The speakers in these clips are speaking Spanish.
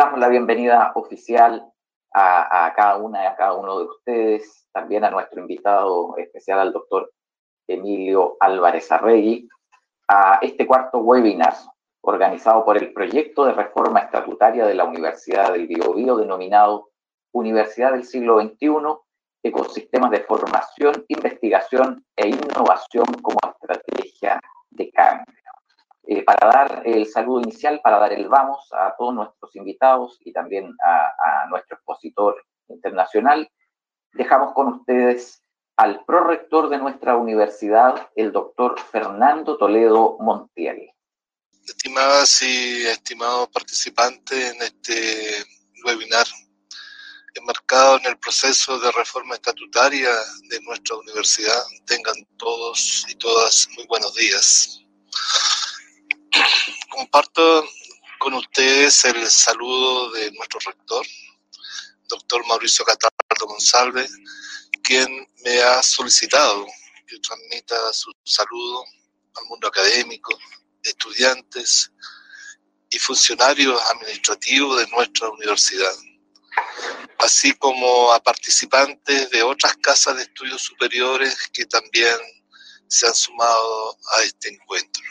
damos la bienvenida oficial a, cada una y a cada uno de ustedes, también a nuestro invitado especial, al doctor Emilio Álvarez Arregui, a este cuarto webinar organizado por el proyecto de reforma estatutaria de la Universidad del Biobío denominado Universidad del Siglo XXI, ecosistemas de formación, investigación e innovación como estrategia de cambio. Eh, para dar el saludo inicial, para dar el vamos a todos nuestros invitados y también a, nuestro expositor internacional, dejamos con ustedes al prorector de nuestra universidad, el doctor Fernando Toledo Montiel. Estimadas y estimados participantes en este webinar enmarcado en el proceso de reforma estatutaria de nuestra universidad, tengan todos y todas muy buenos días. Comparto con ustedes el saludo de nuestro rector, doctor Mauricio Cataldo González, quien me ha solicitado que transmita su saludo al mundo académico, estudiantes y funcionarios administrativos de nuestra universidad, así como a participantes de otras casas de estudios superiores que también se han sumado a este encuentro.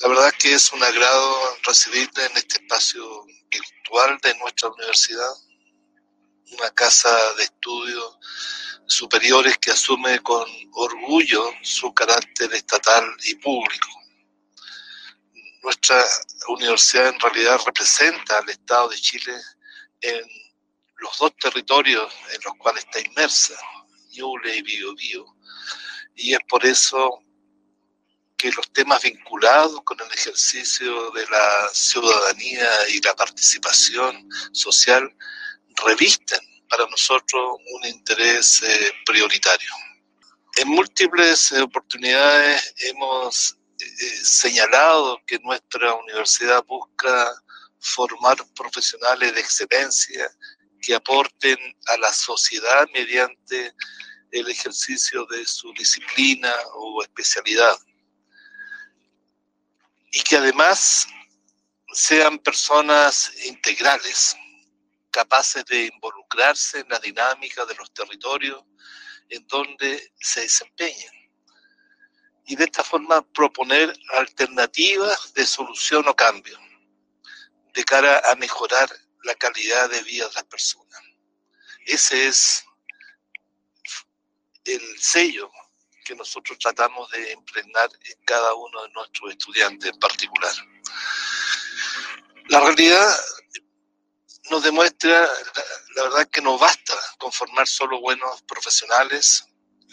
La verdad que es un agrado recibirte en este espacio virtual de nuestra universidad, una casa de estudios superiores que asume con orgullo su carácter estatal y público. Nuestra universidad en realidad representa al Estado de Chile en los dos territorios en los cuales está inmersa, Ñuble y Biobío, y es por eso que los temas vinculados con el ejercicio de la ciudadanía y la participación social revisten para nosotros un interés eh, prioritario. En múltiples oportunidades hemos eh, señalado que nuestra universidad busca formar profesionales de excelencia que aporten a la sociedad mediante el ejercicio de su disciplina o especialidad y que además sean personas integrales, capaces de involucrarse en la dinámica de los territorios en donde se desempeñan. Y de esta forma proponer alternativas de solución o cambio de cara a mejorar la calidad de vida de las personas. Ese es el sello que nosotros tratamos de impregnar en cada uno de nuestros estudiantes en particular. La realidad nos demuestra, la, verdad, que no basta con formar solo buenos profesionales,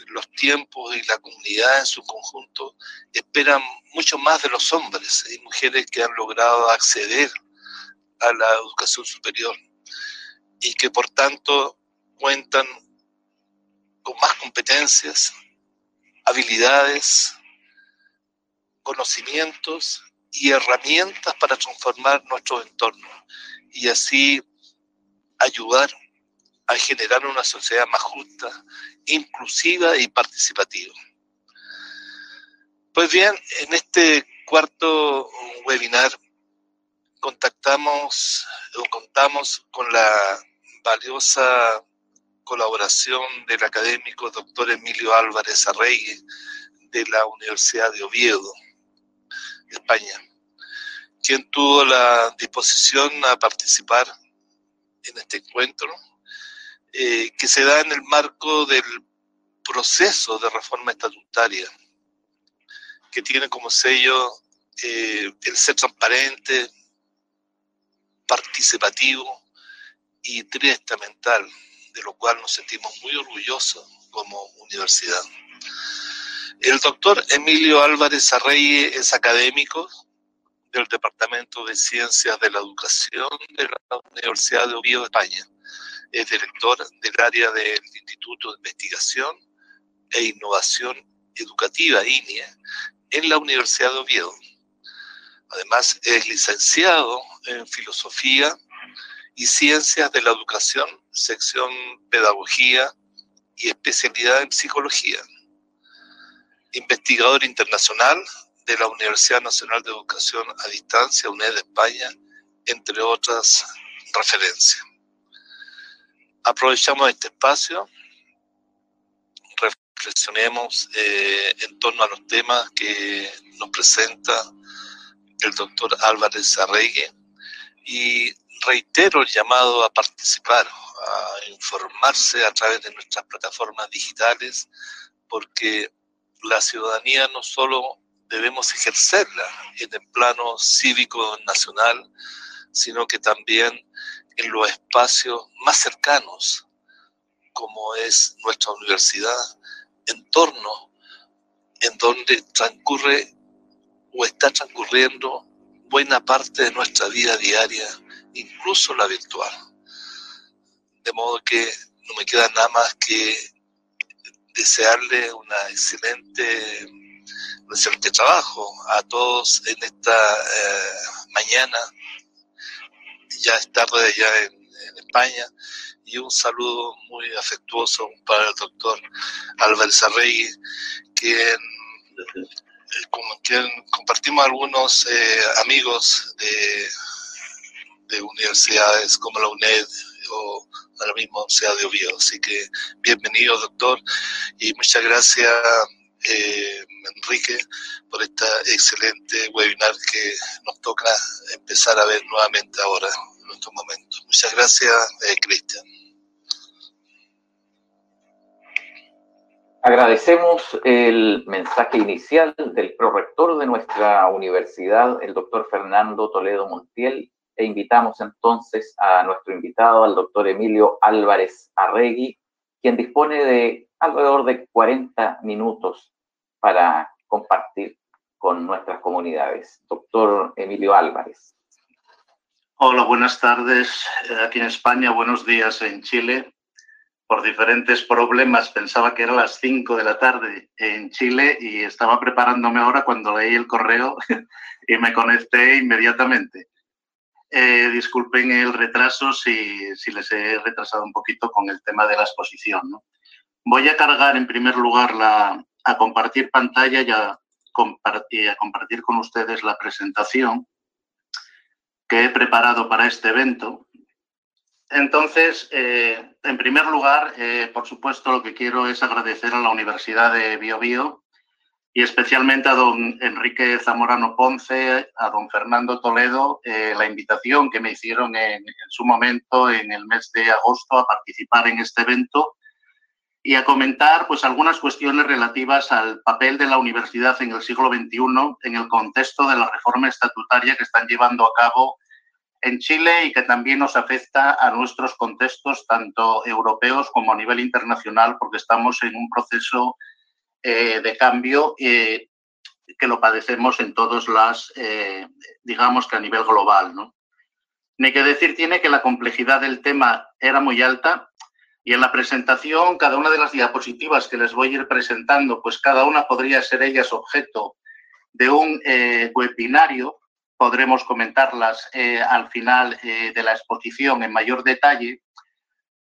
los tiempos y la comunidad en su conjunto esperan mucho más de los hombres y mujeres que han logrado acceder a la educación superior y que por tanto cuentan con más competencias, habilidades, conocimientos y herramientas para transformar nuestro entorno y así ayudar a generar una sociedad más justa, inclusiva y participativa. Pues bien, en este cuarto webinar contactamos o contamos con la valiosa colaboración del académico doctor Emilio Álvarez Arregui de la Universidad de Oviedo, España, quien tuvo la disposición a participar en este encuentro, eh, que se da en el marco del proceso de reforma estatutaria, que tiene como sello eh, el ser transparente, participativo y triestamental de lo cual nos sentimos muy orgullosos como universidad. El doctor Emilio Álvarez Arrey es académico del Departamento de Ciencias de la Educación de la Universidad de Oviedo, España. Es director del área del Instituto de Investigación e Innovación Educativa, INIE, en la Universidad de Oviedo. Además, es licenciado en Filosofía y Ciencias de la Educación, sección Pedagogía y especialidad en Psicología. Investigador internacional de la Universidad Nacional de Educación a Distancia, UNED España, entre otras referencias. Aprovechamos este espacio, reflexionemos eh, en torno a los temas que nos presenta el doctor Álvarez Arregui y reitero el llamado a participar, a informarse a través de nuestras plataformas digitales, porque la ciudadanía no solo debemos ejercerla en el plano cívico nacional, sino que también en los espacios más cercanos, como es nuestra universidad, entorno en donde transcurre o está transcurriendo buena parte de nuestra vida diaria, incluso la virtual. De modo que no me queda nada más que desearle excelente, un excelente trabajo a todos en esta eh, mañana. Ya es tarde allá en, España y un saludo muy afectuoso para el doctor Álvarez Arregui, quien con quien compartimos algunos eh, amigos de, de, universidades como la UNED o la misma de Oviedo. Así que bienvenido, doctor, y muchas gracias, eh, Enrique, por esta excelente webinar que nos toca empezar a ver nuevamente ahora, en estos momentos. Muchas gracias, eh, Cristian. Agradecemos el mensaje inicial del prorector de nuestra universidad, el doctor Fernando Toledo Montiel, e invitamos entonces a nuestro invitado, al doctor Emilio Álvarez Arregui, quien dispone de alrededor de 40 minutos para compartir con nuestras comunidades. Doctor Emilio Álvarez. Hola, buenas tardes eh, aquí en España, buenos días en Chile por diferentes problemas pensaba que era las 5 de la tarde en Chile y estaba preparándome ahora cuando leí el correo y me conecté inmediatamente. Eh, disculpen el retraso si, si, les he retrasado un poquito con el tema de la exposición. Voy a cargar en primer lugar la, a compartir pantalla y a compartir, con ustedes la presentación que he preparado para este evento entonces, eh, en primer lugar, eh, por supuesto, lo que quiero es agradecer a la Universidad de Bio, Bio y especialmente a don Enrique Zamorano Ponce, a don Fernando Toledo, eh, la invitación que me hicieron en, su momento, en el mes de agosto, a participar en este evento y a comentar pues, algunas cuestiones relativas al papel de la universidad en el siglo XXI en el contexto de la reforma estatutaria que están llevando a cabo en Chile y que también nos afecta a nuestros contextos, tanto europeos como a nivel internacional, porque estamos en un proceso eh, de cambio eh, que lo padecemos en todas las, eh, digamos que a nivel global. ¿no? Ni que decir tiene que la complejidad del tema era muy alta y en la presentación, cada una de las diapositivas que les voy a ir presentando, pues cada una podría ser ellas objeto de un webinario podremos comentarlas eh, al final eh, de la exposición en mayor detalle,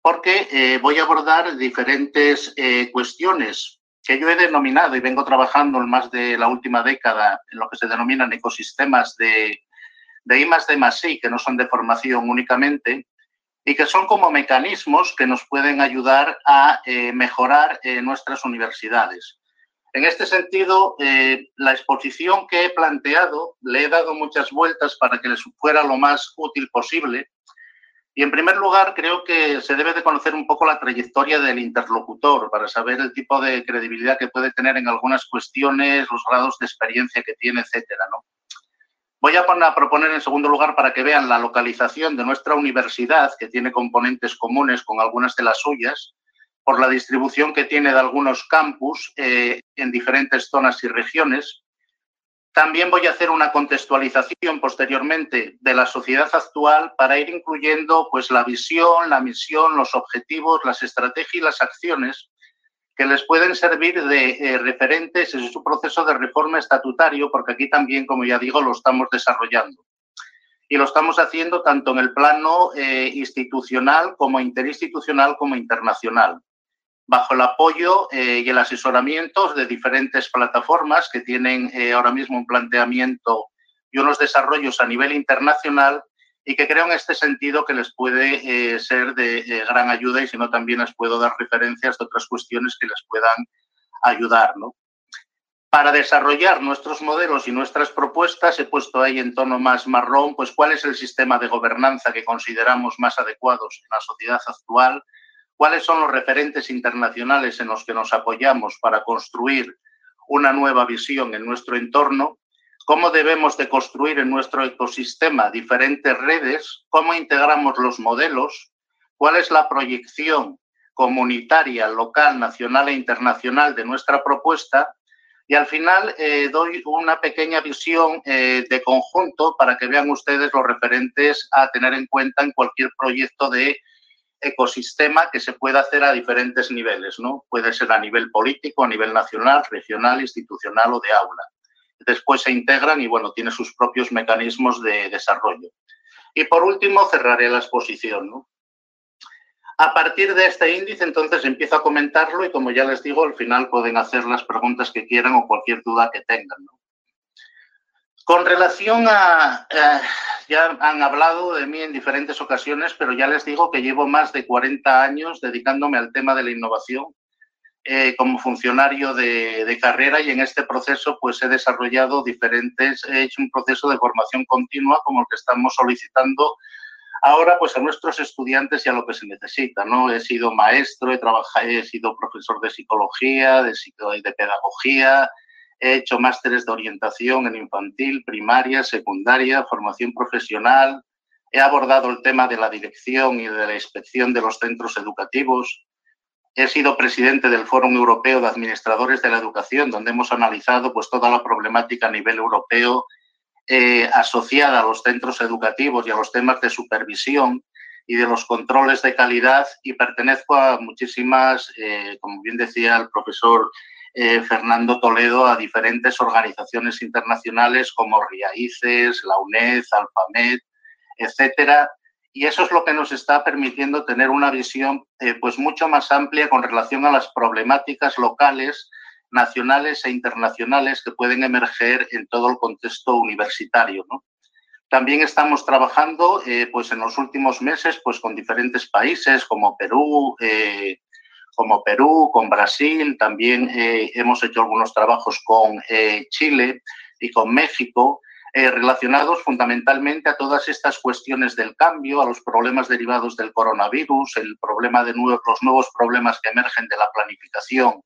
porque eh, voy a abordar diferentes cuestiones que yo he denominado y vengo trabajando en más de la última década en lo que se denominan ecosistemas de, de I más D más I, que no son de formación únicamente, y que son como mecanismos que nos pueden ayudar a mejorar nuestras universidades. En este sentido, eh, la exposición que he planteado le he dado muchas vueltas para que les fuera lo más útil posible. Y en primer lugar, creo que se debe de conocer un poco la trayectoria del interlocutor para saber el tipo de credibilidad que puede tener en algunas cuestiones, los grados de experiencia que tiene, etcétera. ¿no? Voy a, poner, a proponer en segundo lugar para que vean la localización de nuestra universidad, que tiene componentes comunes con algunas de las suyas, por la distribución que tiene de algunos campus eh, en diferentes zonas y regiones. También voy a hacer una contextualización posteriormente de la sociedad actual para ir incluyendo pues, la visión, la misión, los objetivos, las estrategias y las acciones que les pueden servir de eh, referentes en su proceso de reforma estatutario, porque aquí también, como ya digo, lo estamos desarrollando. Y lo estamos haciendo tanto en el plano eh, institucional como interinstitucional como internacional bajo el apoyo eh, y el asesoramiento de diferentes plataformas que tienen eh, ahora mismo un planteamiento y unos desarrollos a nivel internacional y que creo en este sentido que les puede eh, ser de gran ayuda y si no también les puedo dar referencias de otras cuestiones que les puedan ayudar. ¿no? Para desarrollar nuestros modelos y nuestras propuestas, he puesto ahí en tono más marrón, pues cuál es el sistema de gobernanza que consideramos más adecuados en la sociedad actual, cuáles son los referentes internacionales en los que nos apoyamos para construir una nueva visión en nuestro entorno, cómo debemos de construir en nuestro ecosistema diferentes redes, cómo integramos los modelos, cuál es la proyección comunitaria, local, nacional e internacional de nuestra propuesta y al final eh, doy una pequeña visión eh, de conjunto para que vean ustedes los referentes a tener en cuenta en cualquier proyecto de ecosistema que se pueda hacer a diferentes niveles, ¿no? Puede ser a nivel político, a nivel nacional, regional, institucional o de aula. Después se integran y, bueno, tiene sus propios mecanismos de desarrollo. Y por último, cerraré la exposición, ¿no? A partir de este índice, entonces empiezo a comentarlo y como ya les digo, al final pueden hacer las preguntas que quieran o cualquier duda que tengan. Con relación a, eh, ya han hablado de mí en diferentes ocasiones, pero ya les digo que llevo más de 40 años dedicándome al tema de la innovación eh, como funcionario de, de, carrera y en este proceso pues he desarrollado diferentes, he hecho un proceso de formación continua como el que estamos solicitando Ahora, pues a nuestros estudiantes ya lo que se necesita, ¿no? He sido maestro, he trabajado, he sido profesor de psicología, de, de pedagogía, he hecho másteres de orientación en infantil, primaria, secundaria, formación profesional, he abordado el tema de la dirección y de la inspección de los centros educativos, he sido presidente del Foro Europeo de Administradores de la Educación, donde hemos analizado pues toda la problemática a nivel europeo eh, asociada a los centros educativos y a los temas de supervisión y de los controles de calidad y pertenezco a muchísimas, eh, como bien decía el profesor eh, Fernando Toledo, a diferentes organizaciones internacionales como RIAICES, la UNED, Alfamed, etcétera. Y eso es lo que nos está permitiendo tener una visión pues mucho más amplia con relación a las problemáticas locales nacionales e internacionales que pueden emerger en todo el contexto universitario. También estamos trabajando eh, pues en los últimos meses pues con diferentes países como Perú, eh, como Perú, con Brasil, también eh, hemos hecho algunos trabajos con Chile y con México, relacionados fundamentalmente a todas estas cuestiones del cambio, a los problemas derivados del coronavirus, el problema de los nuevos problemas que emergen de la planificación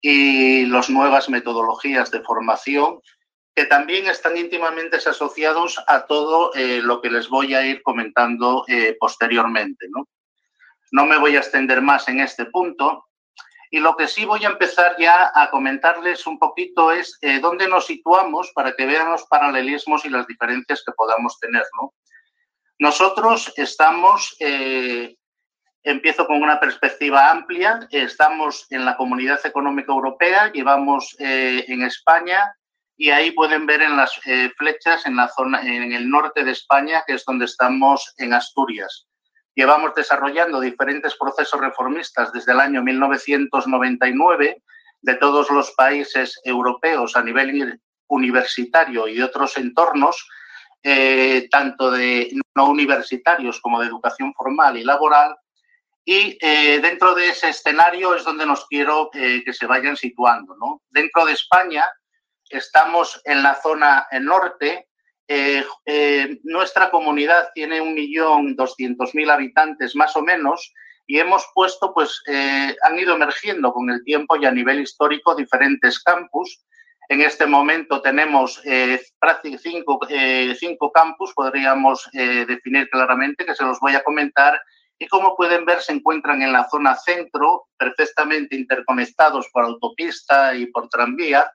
y las nuevas metodologías de formación que también están íntimamente asociados a todo eh, lo que les voy a ir comentando eh, posteriormente. ¿no? No me voy a extender más en este punto y lo que sí voy a empezar ya a comentarles un poquito es eh, dónde nos situamos para que vean los paralelismos y las diferencias que podamos tener. ¿no? Nosotros estamos Empiezo con una perspectiva amplia. Estamos en la Comunidad Económica Europea, llevamos eh, en España y ahí pueden ver en las eh, flechas en la zona, en el norte de España, que es donde estamos en Asturias. Llevamos desarrollando diferentes procesos reformistas desde el año 1999 de todos los países europeos a nivel universitario y de otros entornos, eh, tanto de no universitarios como de educación formal y laboral, y eh, dentro de ese escenario es donde nos quiero eh, que se vayan situando. Dentro de España estamos en la zona norte. Eh, nuestra comunidad tiene 1.200.000 habitantes más o menos y hemos puesto, pues han ido emergiendo con el tiempo y a nivel histórico diferentes campus. En este momento tenemos cinco, cinco campus, podríamos definir claramente, que se los voy a comentar y como pueden ver se encuentran en la zona centro, perfectamente interconectados por autopista y por tranvía,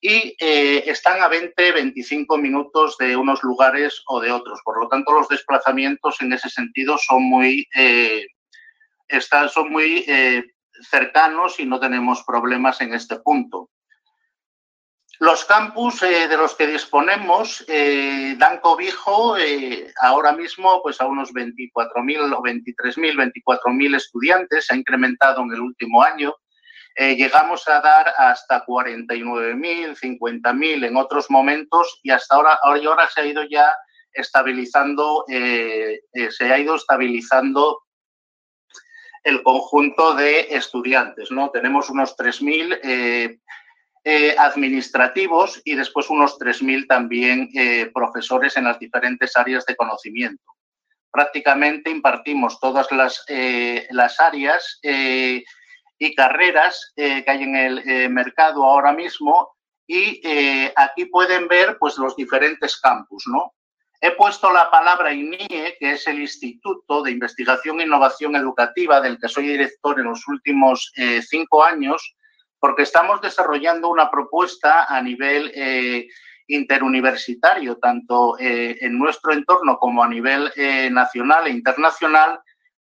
y eh, están a 20-25 minutos de unos lugares o de otros. Por lo tanto, los desplazamientos en ese sentido son muy, eh, están, son muy eh, cercanos y no tenemos problemas en este punto. Los campus de los que disponemos dan cobijo ahora mismo pues, a unos 24.000 o 23.000, 24.000 estudiantes, se ha incrementado en el último año. Llegamos a dar hasta 49.000, 50.000 en otros momentos y hasta ahora, ahora se ha ido ya estabilizando, se ha ido estabilizando el conjunto de estudiantes, ¿no? Tenemos unos 3.000 eh, administrativos y después unos 3.000 también eh, profesores en las diferentes áreas de conocimiento. Prácticamente impartimos todas las, eh, las áreas y carreras que hay en el mercado ahora mismo y aquí pueden ver pues, los diferentes campus. ¿no? He puesto la palabra INIE, que es el Instituto de Investigación e Innovación Educativa, del que soy director en los últimos cinco años, porque estamos desarrollando una propuesta a nivel eh, interuniversitario, tanto eh, en nuestro entorno como a nivel eh, nacional e internacional,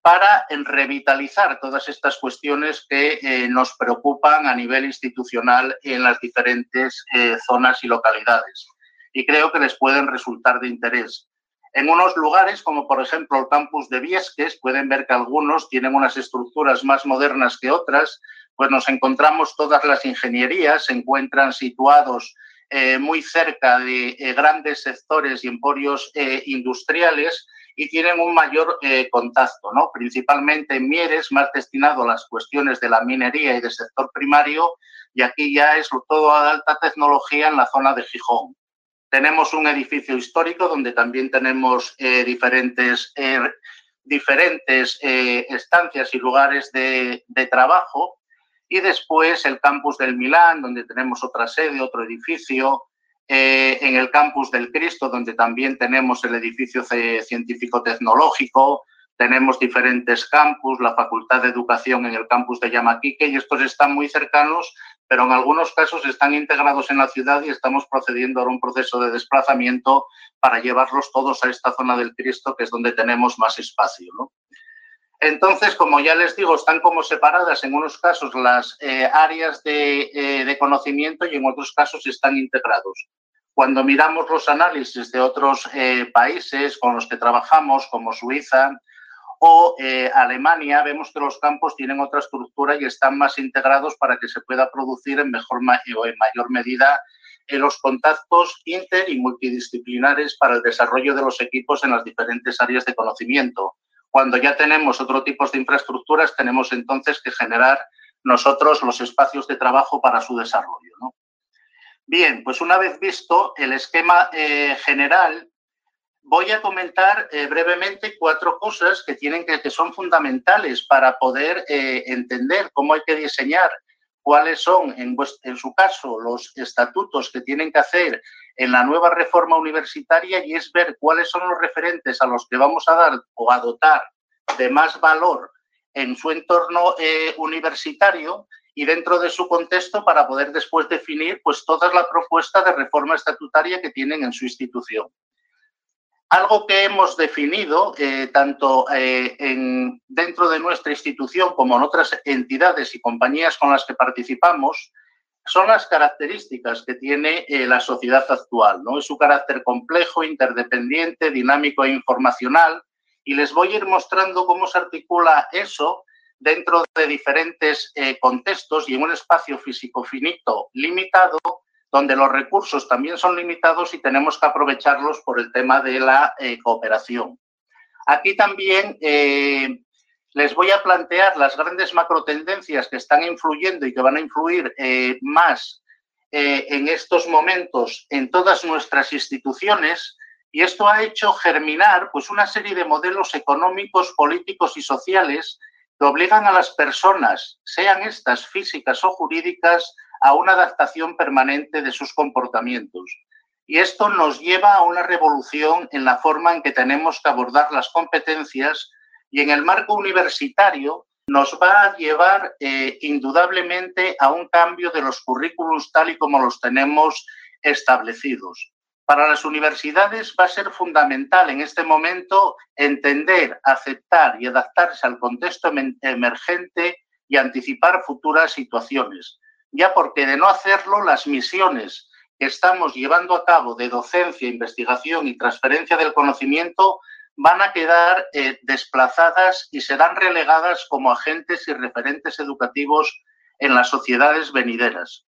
para revitalizar todas estas cuestiones que nos preocupan a nivel institucional en las diferentes zonas y localidades. Y creo que les pueden resultar de interés. En unos lugares, como por ejemplo el campus de Viesques, pueden ver que algunos tienen unas estructuras más modernas que otras, pues nos encontramos todas las ingenierías, se encuentran situados eh, muy cerca de eh, grandes sectores y emporios eh, industriales y tienen un mayor contacto, ¿no? principalmente en Mieres, más destinado a las cuestiones de la minería y del sector primario, y aquí ya es todo a alta tecnología en la zona de Gijón. Tenemos un edificio histórico donde también tenemos diferentes, diferentes estancias y lugares de, de trabajo y después el campus del Milán, donde tenemos otra sede, otro edificio, eh, en el campus del Cristo, donde también tenemos el edificio científico-tecnológico, tenemos diferentes campus, la Facultad de Educación en el campus de Yamaquique, y estos están muy cercanos, pero en algunos casos están integrados en la ciudad y estamos procediendo a un proceso de desplazamiento para llevarlos todos a esta zona del Cristo, que es donde tenemos más espacio. Entonces, como ya les digo, están como separadas en unos casos las eh, áreas eh, de, conocimiento y en otros casos están integrados. Cuando miramos los análisis de otros eh, países con los que trabajamos, como Suiza o Alemania, vemos que los campos tienen otra estructura y están más integrados para que se pueda producir en, mejor, o en mayor medida los contactos inter y multidisciplinares para el desarrollo de los equipos en las diferentes áreas de conocimiento cuando ya tenemos otro tipo de infraestructuras, tenemos entonces que generar nosotros los espacios de trabajo para su desarrollo. Bien, pues una vez visto el esquema eh, general, voy a comentar eh, brevemente cuatro cosas que, tienen que, son fundamentales para poder eh, entender cómo hay que diseñar cuáles son, en, su caso, los estatutos que tienen que hacer en la nueva reforma universitaria y es ver cuáles son los referentes a los que vamos a dar o a dotar de más valor en su entorno universitario y dentro de su contexto para poder después definir pues toda la propuesta de reforma estatutaria que tienen en su institución. Algo que hemos definido eh, tanto eh, en, dentro de nuestra institución como en otras entidades y compañías con las que participamos son las características que tiene eh, la sociedad actual. ¿no? Es su carácter complejo, interdependiente, dinámico e informacional. Y les voy a ir mostrando cómo se articula eso dentro de diferentes contextos y en un espacio físico finito limitado donde los recursos también son limitados y tenemos que aprovecharlos por el tema de la eh, cooperación. Aquí también eh, les voy a plantear las grandes macrotendencias que están influyendo y que van a influir eh, más en estos momentos en todas nuestras instituciones y esto ha hecho germinar pues, una serie de modelos económicos, políticos y sociales que obligan a las personas, sean estas físicas o jurídicas, a una adaptación permanente de sus comportamientos. Y esto nos lleva a una revolución en la forma en que tenemos que abordar las competencias y en el marco universitario nos va a llevar eh, indudablemente a un cambio de los currículos tal y como los tenemos establecidos. Para las universidades va a ser fundamental en este momento entender, aceptar y adaptarse al contexto emergente y anticipar futuras situaciones ya porque de no hacerlo, las misiones que estamos llevando a cabo de docencia, investigación y transferencia del conocimiento van a quedar eh, desplazadas y serán relegadas como agentes y referentes educativos en las sociedades venideras.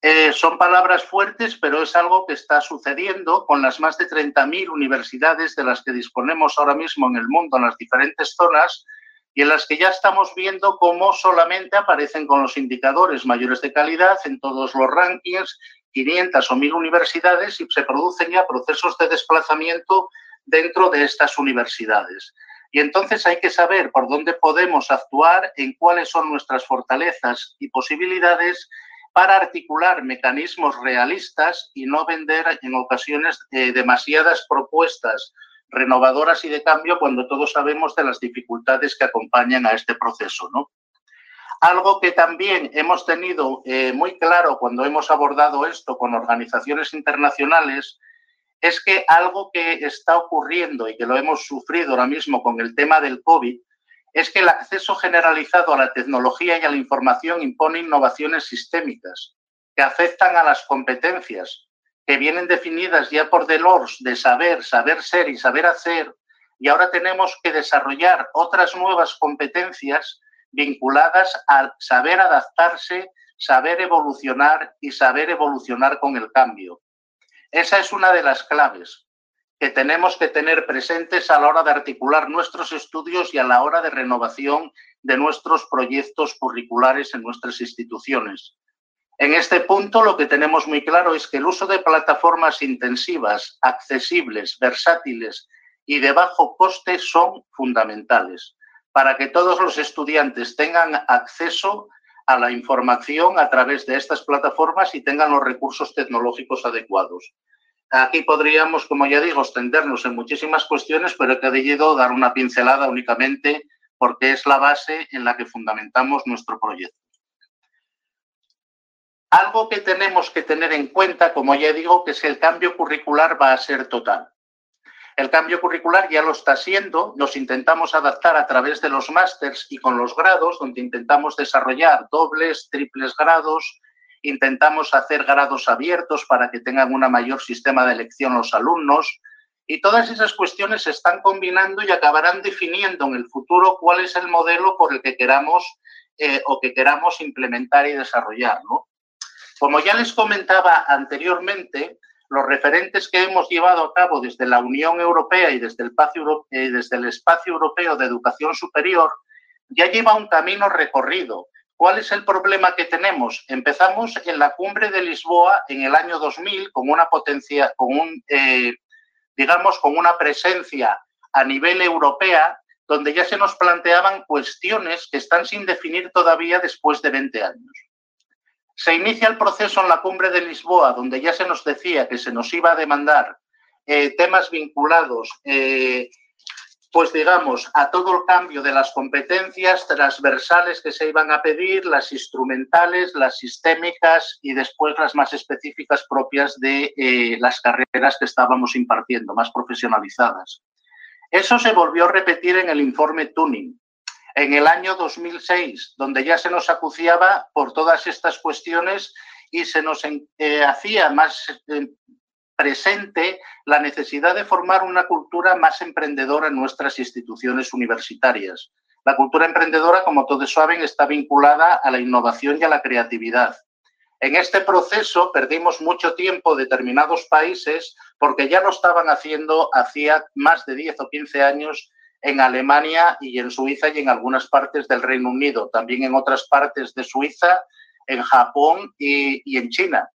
Eh, son palabras fuertes, pero es algo que está sucediendo con las más de 30.000 universidades de las que disponemos ahora mismo en el mundo, en las diferentes zonas, y en las que ya estamos viendo cómo solamente aparecen con los indicadores mayores de calidad en todos los rankings, 500 o 1000 universidades, y se producen ya procesos de desplazamiento dentro de estas universidades. Y entonces hay que saber por dónde podemos actuar, en cuáles son nuestras fortalezas y posibilidades para articular mecanismos realistas y no vender en ocasiones eh, demasiadas propuestas renovadoras y de cambio cuando todos sabemos de las dificultades que acompañan a este proceso, ¿no? Algo que también hemos tenido eh, muy claro cuando hemos abordado esto con organizaciones internacionales es que algo que está ocurriendo y que lo hemos sufrido ahora mismo con el tema del COVID es que el acceso generalizado a la tecnología y a la información impone innovaciones sistémicas que afectan a las competencias que vienen definidas ya por Delors de saber, saber ser y saber hacer, y ahora tenemos que desarrollar otras nuevas competencias vinculadas al saber adaptarse, saber evolucionar y saber evolucionar con el cambio. Esa es una de las claves que tenemos que tener presentes a la hora de articular nuestros estudios y a la hora de renovación de nuestros proyectos curriculares en nuestras instituciones. En este punto lo que tenemos muy claro es que el uso de plataformas intensivas, accesibles, versátiles y de bajo coste son fundamentales para que todos los estudiantes tengan acceso a la información a través de estas plataformas y tengan los recursos tecnológicos adecuados. Aquí podríamos, como ya digo, extendernos en muchísimas cuestiones, pero he querido dar una pincelada únicamente porque es la base en la que fundamentamos nuestro proyecto. Algo que tenemos que tener en cuenta, como ya digo, que es que el cambio curricular va a ser total. El cambio curricular ya lo está siendo, nos intentamos adaptar a través de los másters y con los grados, donde intentamos desarrollar dobles, triples grados, intentamos hacer grados abiertos para que tengan un mayor sistema de elección los alumnos, y todas esas cuestiones se están combinando y acabarán definiendo en el futuro cuál es el modelo por el que queramos eh, o que queramos implementar y desarrollar. Como ya les comentaba anteriormente, los referentes que hemos llevado a cabo desde la Unión Europea y desde el, espacio, eh, desde el Espacio Europeo de Educación Superior ya lleva un camino recorrido. ¿Cuál es el problema que tenemos? Empezamos en la cumbre de Lisboa en el año 2000 con una potencia, con un, eh, digamos, con una presencia a nivel europea donde ya se nos planteaban cuestiones que están sin definir todavía después de 20 años. Se inicia el proceso en la cumbre de Lisboa, donde ya se nos decía que se nos iba a demandar eh, temas vinculados, eh, pues digamos, a todo el cambio de las competencias transversales que se iban a pedir, las instrumentales, las sistémicas y después las más específicas propias de eh, las carreras que estábamos impartiendo, más profesionalizadas. Eso se volvió a repetir en el informe Tuning, en el año 2006, donde ya se nos acuciaba por todas estas cuestiones y se nos eh, hacía más eh, presente la necesidad de formar una cultura más emprendedora en nuestras instituciones universitarias. La cultura emprendedora, como todos saben, está vinculada a la innovación y a la creatividad. En este proceso perdimos mucho tiempo determinados países porque ya lo estaban haciendo hacía más de 10 o 15 años en Alemania y en Suiza y en algunas partes del Reino Unido, también en otras partes de Suiza, en Japón y, en China.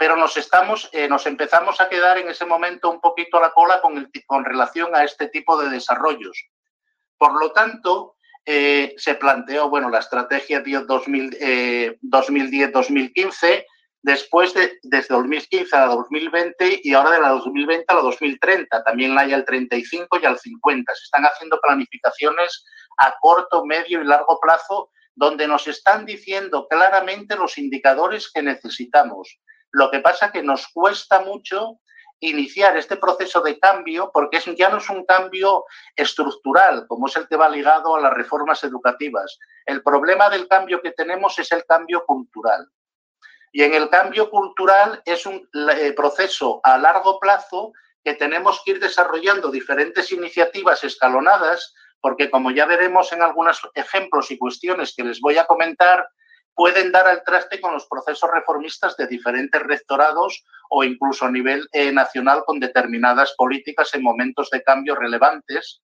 Pero nos, estamos, eh, nos empezamos a quedar en ese momento un poquito a la cola con, con relación a este tipo de desarrollos. Por lo tanto, eh, se planteó bueno, la estrategia 2010-2015 después de, desde 2015 a 2020 y ahora de la 2020 a la 2030. También hay al 35 y al 50. Se están haciendo planificaciones a corto, medio y largo plazo donde nos están diciendo claramente los indicadores que necesitamos. Lo que pasa que nos cuesta mucho iniciar este proceso de cambio porque es, ya no es un cambio estructural, como es el que va ligado a las reformas educativas. El problema del cambio que tenemos es el cambio cultural. Y en el cambio cultural es un eh, proceso a largo plazo que tenemos que ir desarrollando diferentes iniciativas escalonadas, porque como ya veremos en algunos ejemplos y cuestiones que les voy a comentar, pueden dar al traste con los procesos reformistas de diferentes rectorados o incluso a nivel eh, nacional con determinadas políticas en momentos de cambio relevantes.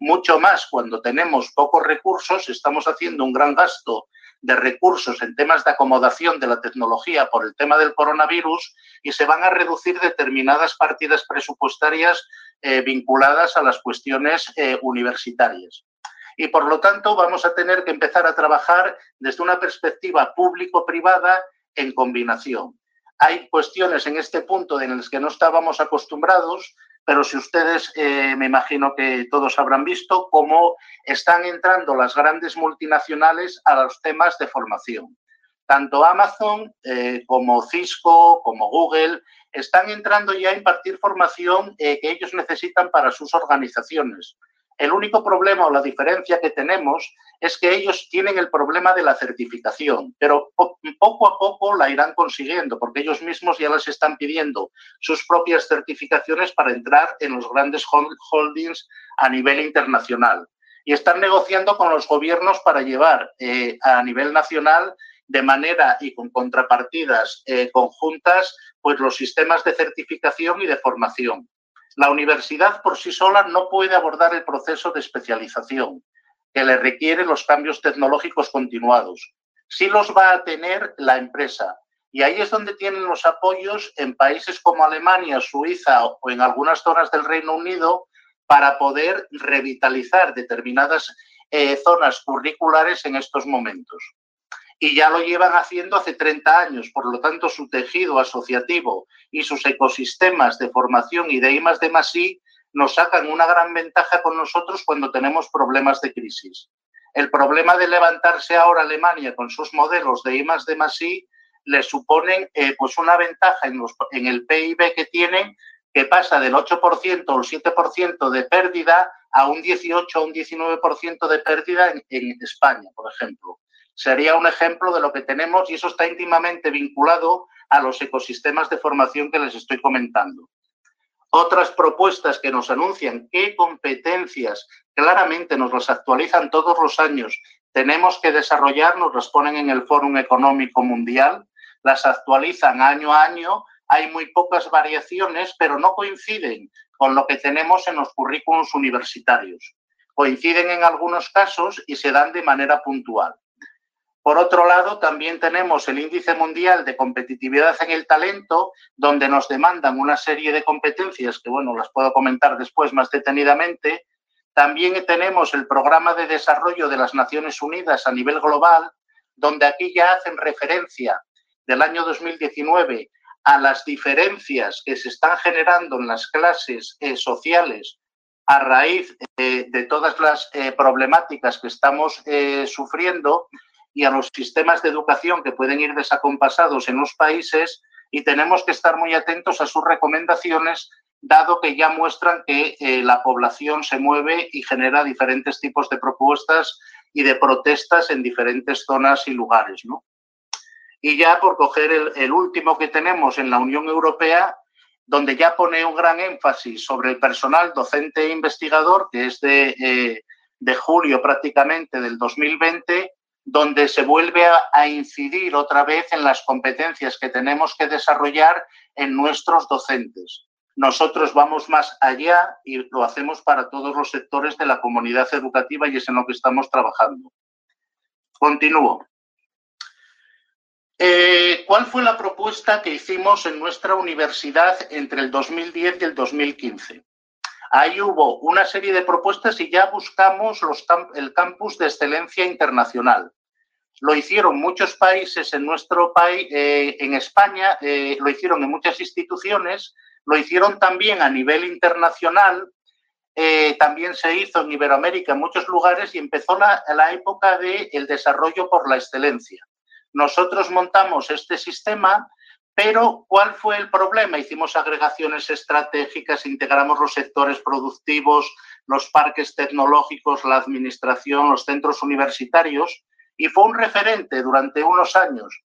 mucho más cuando tenemos pocos recursos, estamos haciendo un gran gasto de recursos en temas de acomodación de la tecnología por el tema del coronavirus y se van a reducir determinadas partidas presupuestarias eh, vinculadas a las cuestiones eh, universitarias y por lo tanto vamos a tener que empezar a trabajar desde una perspectiva público-privada en combinación. Hay cuestiones en este punto en las que no estábamos acostumbrados, pero si ustedes, eh, me imagino que todos habrán visto cómo están entrando las grandes multinacionales a los temas de formación. Tanto Amazon eh, como Cisco, como Google, están entrando ya a impartir formación eh, que ellos necesitan para sus organizaciones el único problema o la diferencia que tenemos es que ellos tienen el problema de la certificación, pero poco a poco la irán consiguiendo, porque ellos mismos ya les están pidiendo sus propias certificaciones para entrar en los grandes holdings a nivel internacional. Y están negociando con los gobiernos para llevar eh, a nivel nacional de manera y con contrapartidas eh, conjuntas pues los sistemas de certificación y de formación. La universidad por sí sola no puede abordar el proceso de especialización que le requiere los cambios tecnológicos continuados. Sí los va a tener la empresa. Y ahí es donde tienen los apoyos en países como Alemania, Suiza o en algunas zonas del Reino Unido para poder revitalizar determinadas eh, zonas curriculares en estos momentos y ya lo llevan haciendo hace 30 años. Por lo tanto, su tejido asociativo y sus ecosistemas de formación y de I de I nos sacan una gran ventaja con nosotros cuando tenemos problemas de crisis. El problema de levantarse ahora Alemania con sus modelos de I de I le suponen eh, pues una ventaja en, los, en el PIB que tienen que pasa del 8% o el 7% de pérdida a un 18 o un 19% de pérdida en, en España, por ejemplo sería un ejemplo de lo que tenemos y eso está íntimamente vinculado a los ecosistemas de formación que les estoy comentando. Otras propuestas que nos anuncian qué competencias claramente nos las actualizan todos los años, tenemos que desarrollar, nos las ponen en el Fórum Económico Mundial, las actualizan año a año, hay muy pocas variaciones, pero no coinciden con lo que tenemos en los currículos universitarios. Coinciden en algunos casos y se dan de manera puntual. Por otro lado, también tenemos el índice mundial de competitividad en el talento, donde nos demandan una serie de competencias que, bueno, las puedo comentar después más detenidamente. También tenemos el programa de desarrollo de las Naciones Unidas a nivel global, donde aquí ya hacen referencia del año 2019 a las diferencias que se están generando en las clases eh, sociales a raíz eh, de todas las eh, problemáticas que estamos sufriendo y a los sistemas de educación que pueden ir desacompasados en los países y tenemos que estar muy atentos a sus recomendaciones, dado que ya muestran que eh, la población se mueve y genera diferentes tipos de propuestas y de protestas en diferentes zonas y lugares. Y ya por coger el, último que tenemos en la Unión Europea, donde ya pone un gran énfasis sobre el personal docente e investigador, que es de, eh, de julio prácticamente del 2020, donde se vuelve a, incidir otra vez en las competencias que tenemos que desarrollar en nuestros docentes. Nosotros vamos más allá y lo hacemos para todos los sectores de la comunidad educativa y es en lo que estamos trabajando. Continúo. Eh, ¿Cuál fue la propuesta que hicimos en nuestra universidad entre el 2010 y el 2015? Ahí hubo una serie de propuestas y ya buscamos el campus de excelencia internacional. Lo hicieron muchos países en nuestro país, eh, en España, eh, lo hicieron en muchas instituciones, lo hicieron también a nivel internacional, eh, también se hizo en Iberoamérica en muchos lugares y empezó la, la época del desarrollo por la excelencia. Nosotros montamos este sistema pero, ¿cuál fue el problema? Hicimos agregaciones estratégicas, integramos los sectores productivos, los parques tecnológicos, la administración, los centros universitarios, y fue un referente durante unos años.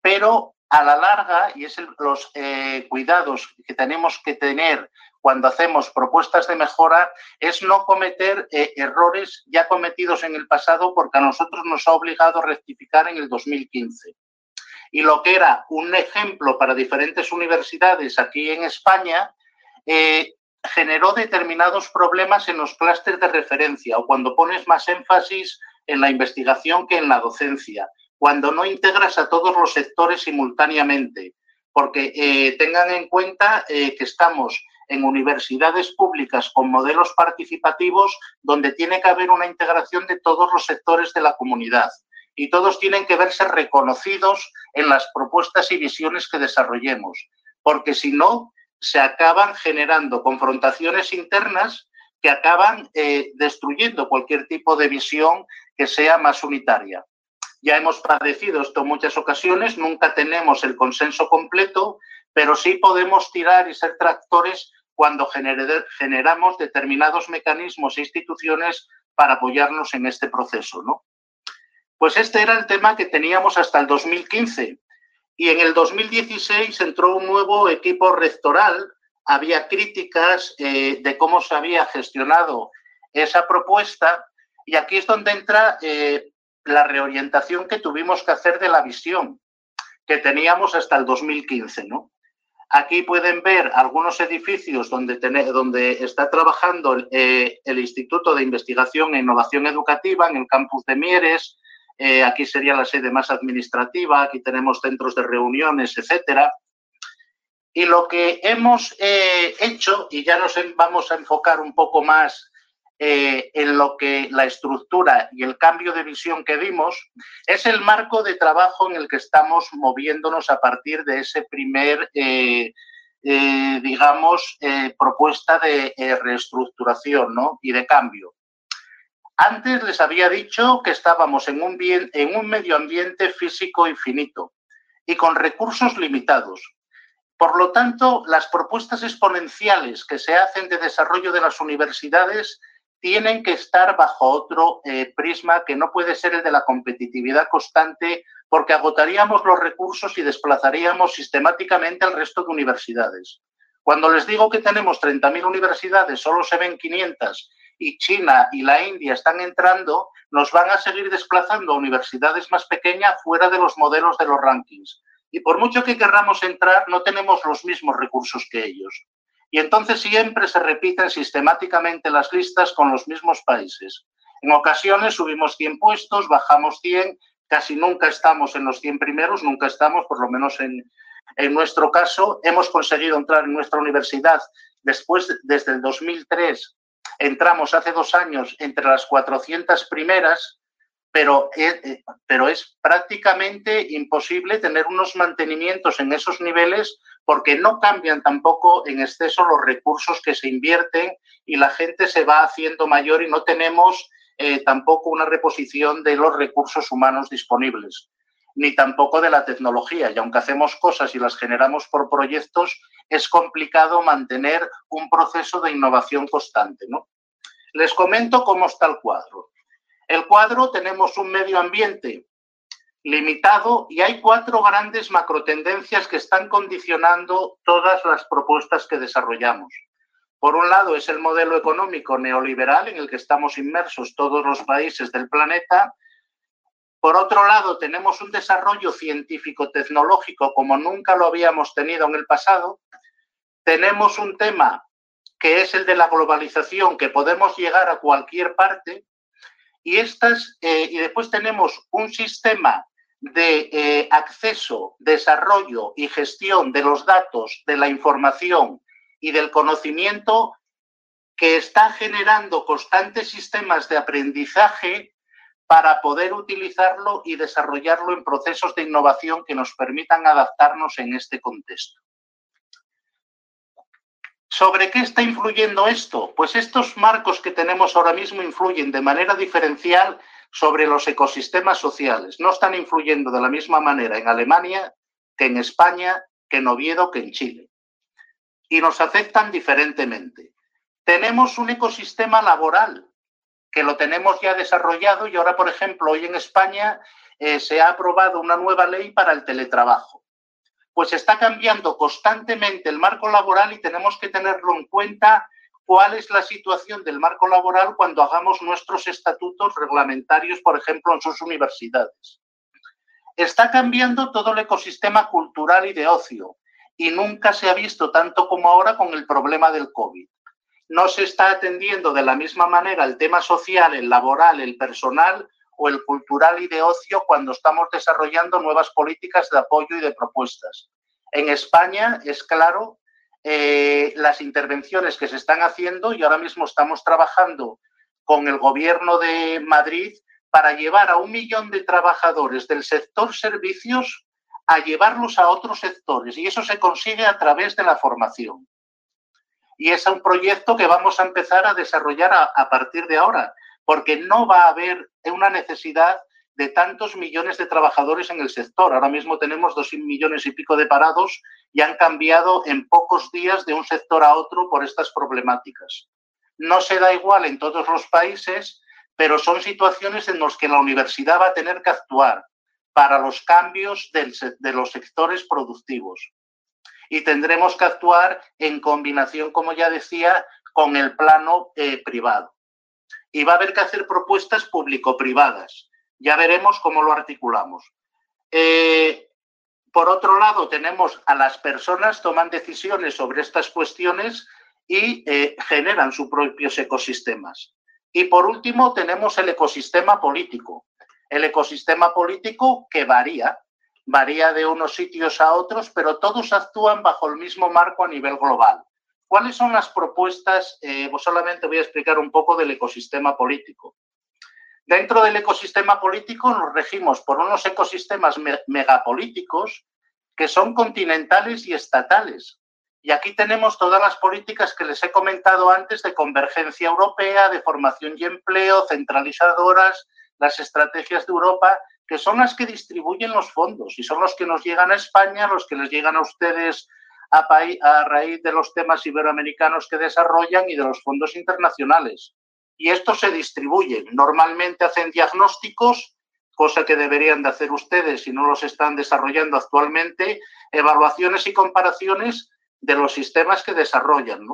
Pero a la larga, y es los eh, cuidados que tenemos que tener cuando hacemos propuestas de mejora, es no cometer eh, errores ya cometidos en el pasado porque a nosotros nos ha obligado a rectificar en el 2015. Y lo que era un ejemplo para diferentes universidades aquí en España, eh, generó determinados problemas en los clústeres de referencia o cuando pones más énfasis en la investigación que en la docencia cuando no integras a todos los sectores simultáneamente, porque eh, tengan en cuenta eh, que estamos en universidades públicas con modelos participativos donde tiene que haber una integración de todos los sectores de la comunidad y todos tienen que verse reconocidos en las propuestas y visiones que desarrollemos, porque si no, se acaban generando confrontaciones internas que acaban eh, destruyendo cualquier tipo de visión que sea más unitaria. Ya hemos padecido esto en muchas ocasiones, nunca tenemos el consenso completo, pero sí podemos tirar y ser tractores cuando generamos determinados mecanismos e instituciones para apoyarnos en este proceso. ¿no? Pues este era el tema que teníamos hasta el 2015. Y en el 2016 entró un nuevo equipo rectoral, había críticas eh, de cómo se había gestionado esa propuesta y aquí es donde entra eh, la reorientación que tuvimos que hacer de la visión que teníamos hasta el 2015, ¿no? Aquí pueden ver algunos edificios donde, donde está trabajando eh, el Instituto de Investigación e Innovación Educativa en el campus de Mieres. Eh, aquí sería la sede más administrativa. Aquí tenemos centros de reuniones, etcétera. Y lo que hemos eh, hecho, y ya nos vamos a enfocar un poco más eh, en lo que la estructura y el cambio de visión que vimos es el marco de trabajo en el que estamos moviéndonos a partir de ese primer, digamos, propuesta de reestructuración y de cambio. Antes les había dicho que estábamos en un, medio ambiente físico infinito y con recursos limitados. Por lo tanto, las propuestas exponenciales que se hacen de desarrollo de las universidades tienen que estar bajo otro eh, prisma que no puede ser el de la competitividad constante porque agotaríamos los recursos y desplazaríamos sistemáticamente al resto de universidades. Cuando les digo que tenemos 30.000 universidades, solo se ven 500 y China y la India están entrando, nos van a seguir desplazando a universidades más pequeñas fuera de los modelos de los rankings. Y por mucho que querramos entrar, no tenemos los mismos recursos que ellos y entonces siempre se repiten sistemáticamente las listas con los mismos países. En ocasiones subimos 100 puestos, bajamos 100, casi nunca estamos en los 100 primeros, nunca estamos, por lo menos en, en nuestro caso, hemos conseguido entrar en nuestra universidad después, desde el 2003, entramos hace dos años entre las 400 primeras, pero, eh, pero es prácticamente imposible tener unos mantenimientos en esos niveles porque no cambian tampoco en exceso los recursos que se invierten y la gente se va haciendo mayor y no tenemos eh, tampoco una reposición de los recursos humanos disponibles, ni tampoco de la tecnología. Y aunque hacemos cosas y las generamos por proyectos, es complicado mantener un proceso de innovación constante. ¿no? Les comento cómo está el cuadro. El cuadro tenemos un medio ambiente limitado y hay cuatro grandes macrotendencias que están condicionando todas las propuestas que desarrollamos. Por un lado es el modelo económico neoliberal en el que estamos inmersos todos los países del planeta. Por otro lado tenemos un desarrollo científico-tecnológico como nunca lo habíamos tenido en el pasado. Tenemos un tema que es el de la globalización, que podemos llegar a cualquier parte. Y, estas, eh, y después tenemos un sistema de eh, acceso, desarrollo y gestión de los datos, de la información y del conocimiento que está generando constantes sistemas de aprendizaje para poder utilizarlo y desarrollarlo en procesos de innovación que nos permitan adaptarnos en este contexto. ¿Sobre qué está influyendo esto? Pues estos marcos que tenemos ahora mismo influyen de manera diferencial sobre los ecosistemas sociales. No están influyendo de la misma manera en Alemania que en España, que en Oviedo, que en Chile. Y nos afectan diferentemente. Tenemos un ecosistema laboral que lo tenemos ya desarrollado y ahora, por ejemplo, hoy en España eh, se ha aprobado una nueva ley para el teletrabajo. pues está cambiando constantemente el marco laboral y tenemos que tenerlo en cuenta cuál es la situación del marco laboral cuando hagamos nuestros estatutos reglamentarios, por ejemplo, en sus universidades. Está cambiando todo el ecosistema cultural y de ocio y nunca se ha visto tanto como ahora con el problema del COVID. No se está atendiendo de la misma manera el tema social, el laboral, el personal o el cultural y de ocio cuando estamos desarrollando nuevas políticas de apoyo y de propuestas. En España es claro eh, las intervenciones que se están haciendo y ahora mismo estamos trabajando con el gobierno de Madrid para llevar a un millón de trabajadores del sector servicios a llevarlos a otros sectores y eso se consigue a través de la formación. Y es un proyecto que vamos a empezar a desarrollar a, partir de ahora, porque no va a haber una necesidad de tantos millones de trabajadores en el sector. Ahora mismo tenemos dos millones y pico de parados y han cambiado en pocos días de un sector a otro por estas problemáticas. No se da igual en todos los países, pero son situaciones en las que la universidad va a tener que actuar para los cambios de los sectores productivos. Y tendremos que actuar en combinación, como ya decía, con el plano eh, privado. Y va a haber que hacer propuestas público-privadas. Ya veremos cómo lo articulamos. Eh, por otro lado, tenemos a las personas toman decisiones sobre estas cuestiones y eh, generan sus propios ecosistemas. Y por último, tenemos el ecosistema político el ecosistema político que varía, varía de unos sitios a otros, pero todos actúan bajo el mismo marco a nivel global. ¿Cuáles son las propuestas? Eh, pues solamente voy a explicar un poco del ecosistema político. Dentro del ecosistema político nos regimos por unos ecosistemas megapolíticos que son continentales y estatales. Y aquí tenemos todas las políticas que les he comentado antes de convergencia europea, de formación y empleo, centralizadoras, las estrategias de Europa, que son las que distribuyen los fondos y son los que nos llegan a España, los que les llegan a ustedes a, a raíz de los temas iberoamericanos que desarrollan y de los fondos internacionales. Y estos se distribuyen. Normalmente hacen diagnósticos, cosa que deberían de hacer ustedes si no los están desarrollando actualmente, evaluaciones y comparaciones de los sistemas que desarrollan.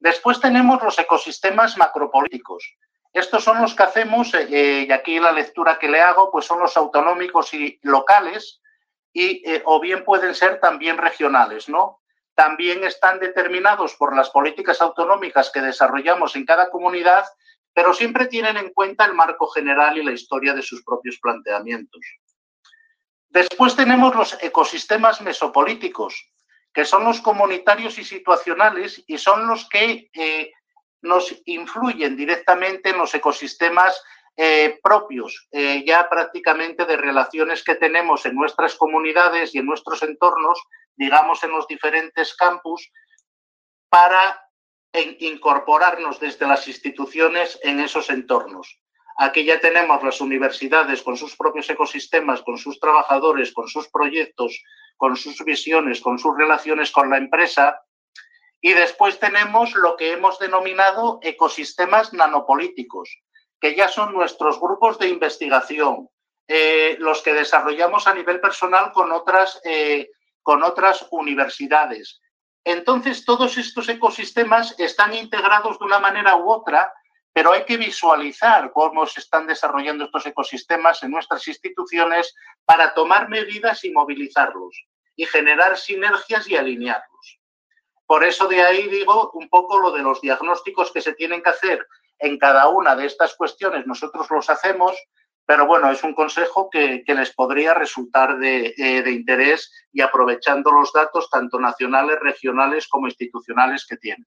Después tenemos los ecosistemas macropolíticos. Estos son los que hacemos, eh, eh, y aquí la lectura que le hago, pues son los autonómicos y locales, y, eh, o bien pueden ser también regionales, ¿no? También están determinados por las políticas autonómicas que desarrollamos en cada comunidad, pero siempre tienen en cuenta el marco general y la historia de sus propios planteamientos. Después tenemos los ecosistemas mesopolíticos, que son los comunitarios y situacionales y son los que nos influyen directamente en los ecosistemas eh, propios, eh, ya prácticamente de relaciones que tenemos en nuestras comunidades y en nuestros entornos, digamos en los diferentes campus, para incorporarnos desde las instituciones en esos entornos. Aquí ya tenemos las universidades con sus propios ecosistemas, con sus trabajadores, con sus proyectos, con sus visiones, con sus relaciones con la empresa, y después tenemos lo que hemos denominado ecosistemas nanopolíticos, que ya son nuestros grupos de investigación, eh, los que desarrollamos a nivel personal con otras, eh, con otras universidades. Entonces, todos estos ecosistemas están integrados de una manera u otra, pero hay que visualizar cómo se están desarrollando estos ecosistemas en nuestras instituciones para tomar medidas y movilizarlos y generar sinergias y alinearlos. Por eso de ahí digo un poco lo de los diagnósticos que se tienen que hacer en cada una de estas cuestiones. Nosotros los hacemos, pero bueno, es un consejo que, les podría resultar de, interés y aprovechando los datos tanto nacionales, regionales como institucionales que tienen.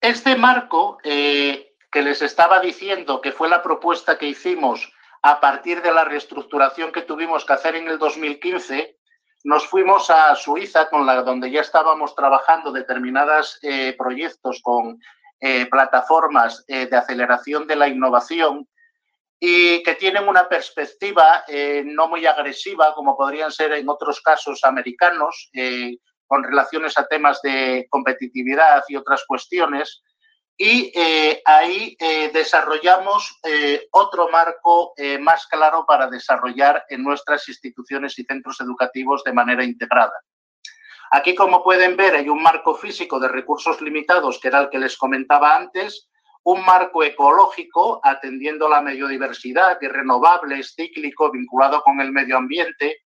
Este marco eh, que les estaba diciendo que fue la propuesta que hicimos a partir de la reestructuración que tuvimos que hacer en el 2015, nos fuimos a Suiza, con la, donde ya estábamos trabajando determinados eh, proyectos con eh, plataformas eh, de aceleración de la innovación y que tienen una perspectiva no muy agresiva, como podrían ser en otros casos americanos, con relaciones a temas de competitividad y otras cuestiones, y eh, ahí eh, desarrollamos eh, otro marco más claro para desarrollar en nuestras instituciones y centros educativos de manera integrada. Aquí, como pueden ver, hay un marco físico de recursos limitados, que era el que les comentaba antes, un marco ecológico atendiendo la biodiversidad, que es renovable, es cíclico, vinculado con el medio ambiente.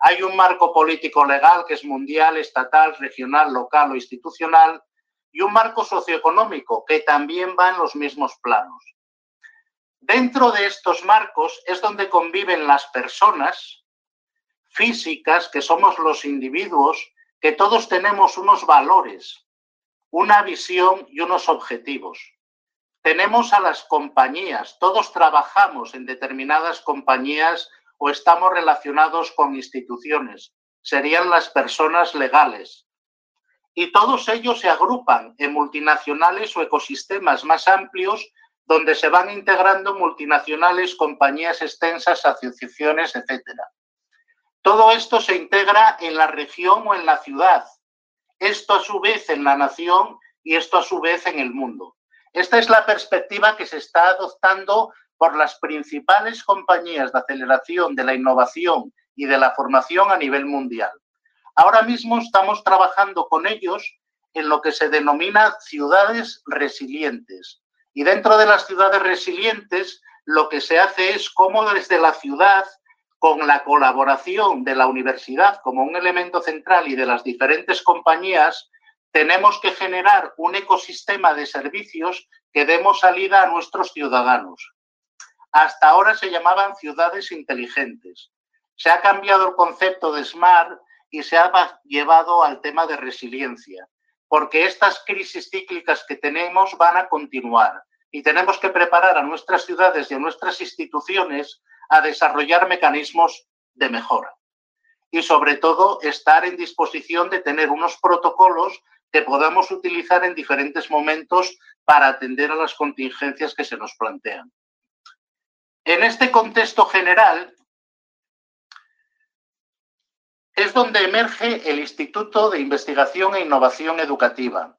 Hay un marco político legal que es mundial, estatal, regional, local o institucional y un marco socioeconómico que también va en los mismos planos. Dentro de estos marcos es donde conviven las personas físicas, que somos los individuos, que todos tenemos unos valores, una visión y unos objetivos. Tenemos a las compañías, todos trabajamos en determinadas compañías o estamos relacionados con instituciones, serían las personas legales y todos ellos se agrupan en multinacionales o ecosistemas más amplios donde se van integrando multinacionales, compañías extensas, asociaciones, etc. Todo esto se integra en la región o en la ciudad, esto a su vez en la nación y esto a su vez en el mundo. Esta es la perspectiva que se está adoptando por las principales compañías de aceleración de la innovación y de la formación a nivel mundial. Ahora mismo estamos trabajando con ellos en lo que se denomina ciudades resilientes. Y dentro de las ciudades resilientes, lo que se hace es cómo desde la ciudad, con la colaboración de la universidad como un elemento central y de las diferentes compañías, tenemos que generar un ecosistema de servicios que demos salida a nuestros ciudadanos. Hasta ahora se llamaban ciudades inteligentes. Se ha cambiado el concepto de smart y se ha llevado al tema de resiliencia, porque estas crisis cíclicas que tenemos van a continuar y tenemos que preparar a nuestras ciudades y a nuestras instituciones a desarrollar mecanismos de mejora. Y sobre todo, estar en disposición de tener unos protocolos que podamos utilizar en diferentes momentos para atender a las contingencias que se nos plantean. En este contexto general, es donde emerge el Instituto de Investigación e Innovación Educativa.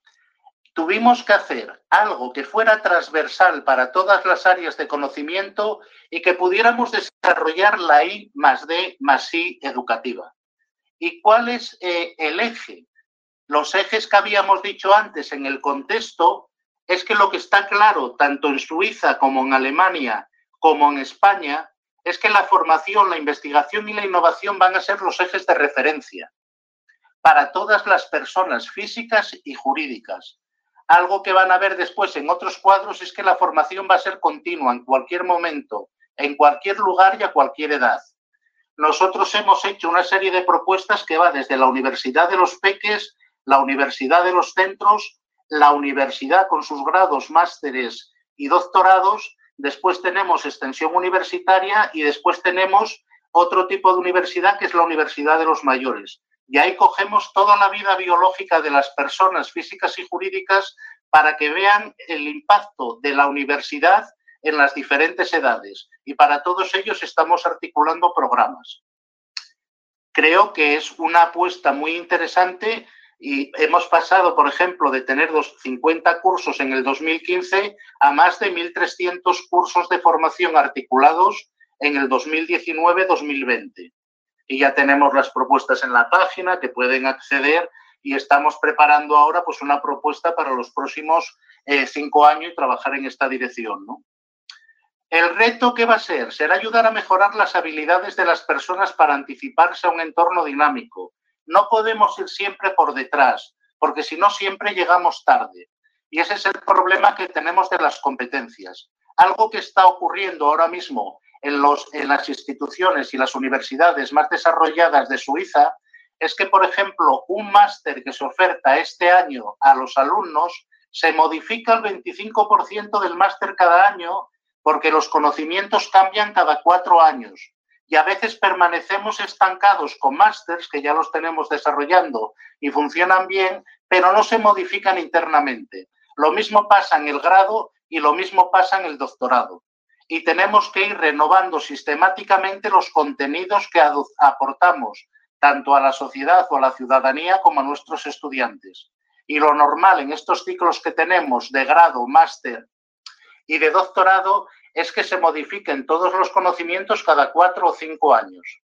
Tuvimos que hacer algo que fuera transversal para todas las áreas de conocimiento y que pudiéramos desarrollar la I más D más I educativa. ¿Y cuál es eh, el eje? Los ejes que habíamos dicho antes en el contexto es que lo que está claro, tanto en Suiza como en Alemania, como en España, es que la formación, la investigación y la innovación van a ser los ejes de referencia para todas las personas físicas y jurídicas. Algo que van a ver después en otros cuadros es que la formación va a ser continua en cualquier momento, en cualquier lugar y a cualquier edad. Nosotros hemos hecho una serie de propuestas que va desde la Universidad de los Peques, la Universidad de los Centros, la universidad con sus grados, másteres y doctorados, después tenemos extensión universitaria y después tenemos otro tipo de universidad que es la Universidad de los Mayores. Y ahí cogemos toda la vida biológica de las personas físicas y jurídicas para que vean el impacto de la universidad en las diferentes edades. Y para todos ellos estamos articulando programas. Creo que es una apuesta muy interesante y hemos pasado, por ejemplo, de tener 50 cursos en el 2015 a más de 1.300 cursos de formación articulados en el 2019-2020. Y ya tenemos las propuestas en la página que pueden acceder y estamos preparando ahora pues una propuesta para los próximos eh, cinco años y trabajar en esta dirección. El reto que va a ser será ayudar a mejorar las habilidades de las personas para anticiparse a un entorno dinámico, no podemos ir siempre por detrás, porque si no siempre llegamos tarde. Y ese es el problema que tenemos de las competencias. Algo que está ocurriendo ahora mismo en, las instituciones y las universidades más desarrolladas de Suiza es que, por ejemplo, un máster que se oferta este año a los alumnos se modifica el 25% del máster cada año porque los conocimientos cambian cada cuatro años y a veces permanecemos estancados con másters que ya los tenemos desarrollando y funcionan bien, pero no se modifican internamente. Lo mismo pasa en el grado y lo mismo pasa en el doctorado. Y tenemos que ir renovando sistemáticamente los contenidos que aportamos tanto a la sociedad o a la ciudadanía como a nuestros estudiantes. Y lo normal en estos ciclos que tenemos de grado, máster y de doctorado es que se modifiquen todos los conocimientos cada cuatro o cinco años.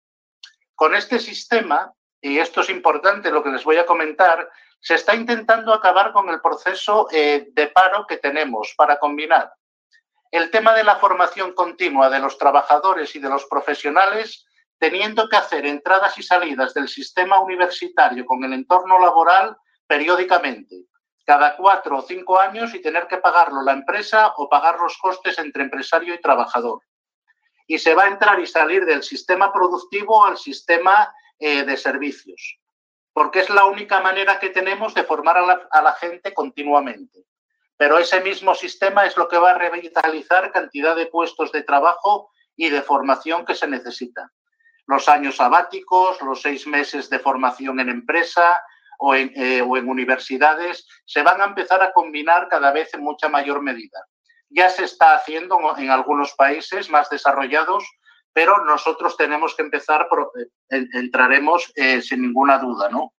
Con este sistema, y esto es importante lo que les voy a comentar, se está intentando acabar con el proceso eh, de paro que tenemos para combinar el tema de la formación continua de los trabajadores y de los profesionales, teniendo que hacer entradas y salidas del sistema universitario con el entorno laboral periódicamente, cada cuatro o cinco años y tener que pagarlo la empresa o pagar los costes entre empresario y trabajador. Y se va a entrar y salir del sistema productivo al sistema eh, de servicios, porque es la única manera que tenemos de formar a la gente continuamente pero ese mismo sistema es lo que va a revitalizar cantidad de puestos de trabajo y de formación que se necesitan. Los años sabáticos, los seis meses de formación en empresa o en, eh, o en universidades se van a empezar a combinar cada vez en mucha mayor medida. Ya se está haciendo en algunos países más desarrollados, pero nosotros tenemos que empezar, eh, entraremos eh, sin ninguna duda, ¿no?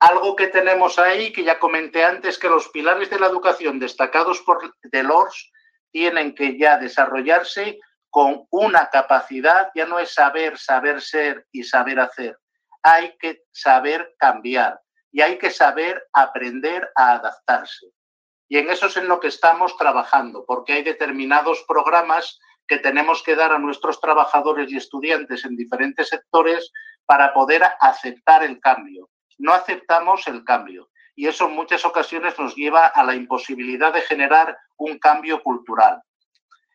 Algo que tenemos ahí, que ya comenté antes, que los pilares de la educación destacados por Delors tienen que ya desarrollarse con una capacidad, ya no es saber, saber ser y saber hacer, hay que saber cambiar y hay que saber aprender a adaptarse. Y en eso es en lo que estamos trabajando, porque hay determinados programas que tenemos que dar a nuestros trabajadores y estudiantes en diferentes sectores para poder aceptar el cambio no aceptamos el cambio y eso en muchas ocasiones nos lleva a la imposibilidad de generar un cambio cultural.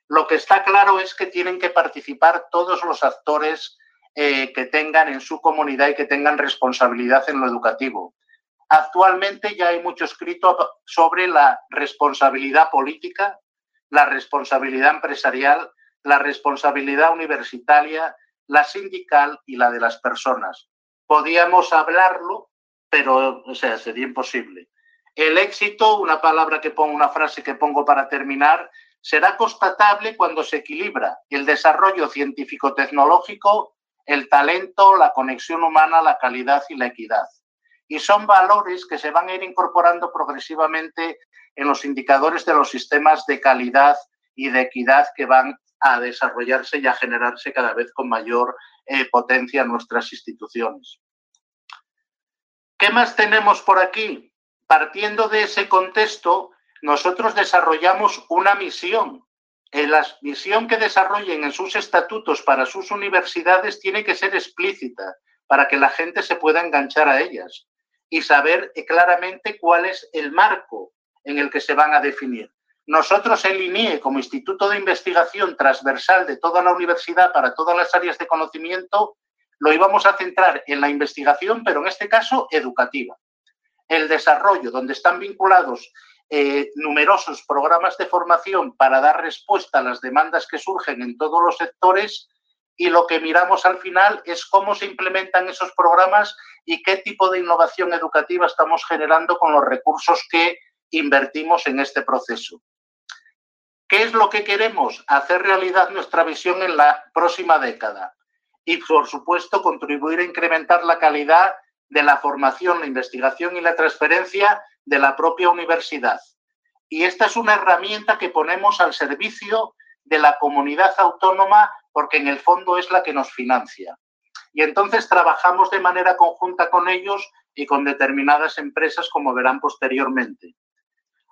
Lo que está claro es que tienen que participar todos los actores eh, que tengan en su comunidad y que tengan responsabilidad en lo educativo. Actualmente ya hay mucho escrito sobre la responsabilidad política, la responsabilidad empresarial, la responsabilidad universitaria, la sindical y la de las personas. Podíamos hablarlo pero, o sea, sería imposible. El éxito, una palabra que pongo, una frase que pongo para terminar, será constatable cuando se equilibra el desarrollo científico-tecnológico, el talento, la conexión humana, la calidad y la equidad. Y son valores que se van a ir incorporando progresivamente en los indicadores de los sistemas de calidad y de equidad que van a desarrollarse y a generarse cada vez con mayor eh, potencia en nuestras instituciones. ¿Qué más tenemos por aquí? Partiendo de ese contexto, nosotros desarrollamos una misión. Eh, la misión que desarrollen en sus estatutos para sus universidades tiene que ser explícita para que la gente se pueda enganchar a ellas y saber claramente cuál es el marco en el que se van a definir. Nosotros, el INIE, como Instituto de Investigación Transversal de toda la universidad para todas las áreas de conocimiento, lo íbamos a centrar en la investigación, pero en este caso educativa. El desarrollo, donde están vinculados eh, numerosos programas de formación para dar respuesta a las demandas que surgen en todos los sectores y lo que miramos al final es cómo se implementan esos programas y qué tipo de innovación educativa estamos generando con los recursos que invertimos en este proceso. ¿Qué es lo que queremos? Hacer realidad nuestra visión en la próxima década y, por supuesto, contribuir a incrementar la calidad de la formación, la investigación y la transferencia de la propia universidad. Y esta es una herramienta que ponemos al servicio de la comunidad autónoma porque en el fondo es la que nos financia. Y entonces trabajamos de manera conjunta con ellos y con determinadas empresas, como verán posteriormente.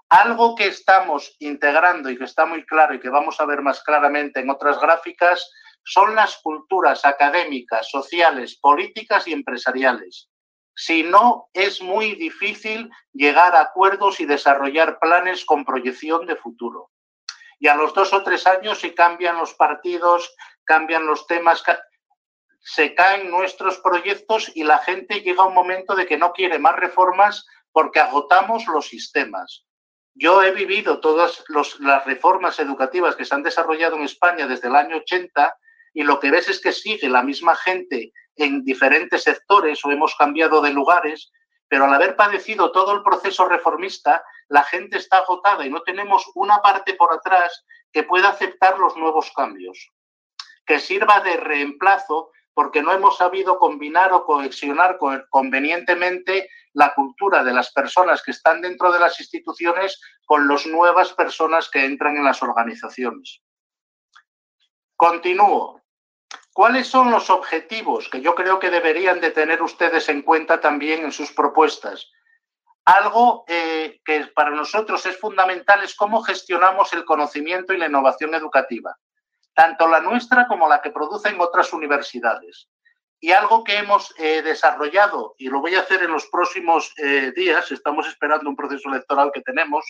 Algo que estamos integrando y que está muy claro y que vamos a ver más claramente en otras gráficas son las culturas académicas, sociales, políticas y empresariales. Si no, es muy difícil llegar a acuerdos y desarrollar planes con proyección de futuro. Y a los dos o tres años, si cambian los partidos, cambian los temas, se caen nuestros proyectos y la gente llega a un momento de que no quiere más reformas porque agotamos los sistemas. Yo he vivido todas las reformas educativas que se han desarrollado en España desde el año 80 y lo que ves es que sigue la misma gente en diferentes sectores o hemos cambiado de lugares, pero al haber padecido todo el proceso reformista, la gente está agotada y no tenemos una parte por atrás que pueda aceptar los nuevos cambios, que sirva de reemplazo porque no hemos sabido combinar o coexionar convenientemente la cultura de las personas que están dentro de las instituciones con las nuevas personas que entran en las organizaciones. Continúo. ¿Cuáles son los objetivos que yo creo que deberían de tener ustedes en cuenta también en sus propuestas? Algo eh, que para nosotros es fundamental es cómo gestionamos el conocimiento y la innovación educativa tanto la nuestra como la que producen otras universidades. Y algo que hemos eh, desarrollado, y lo voy a hacer en los próximos eh, días, estamos esperando un proceso electoral que tenemos,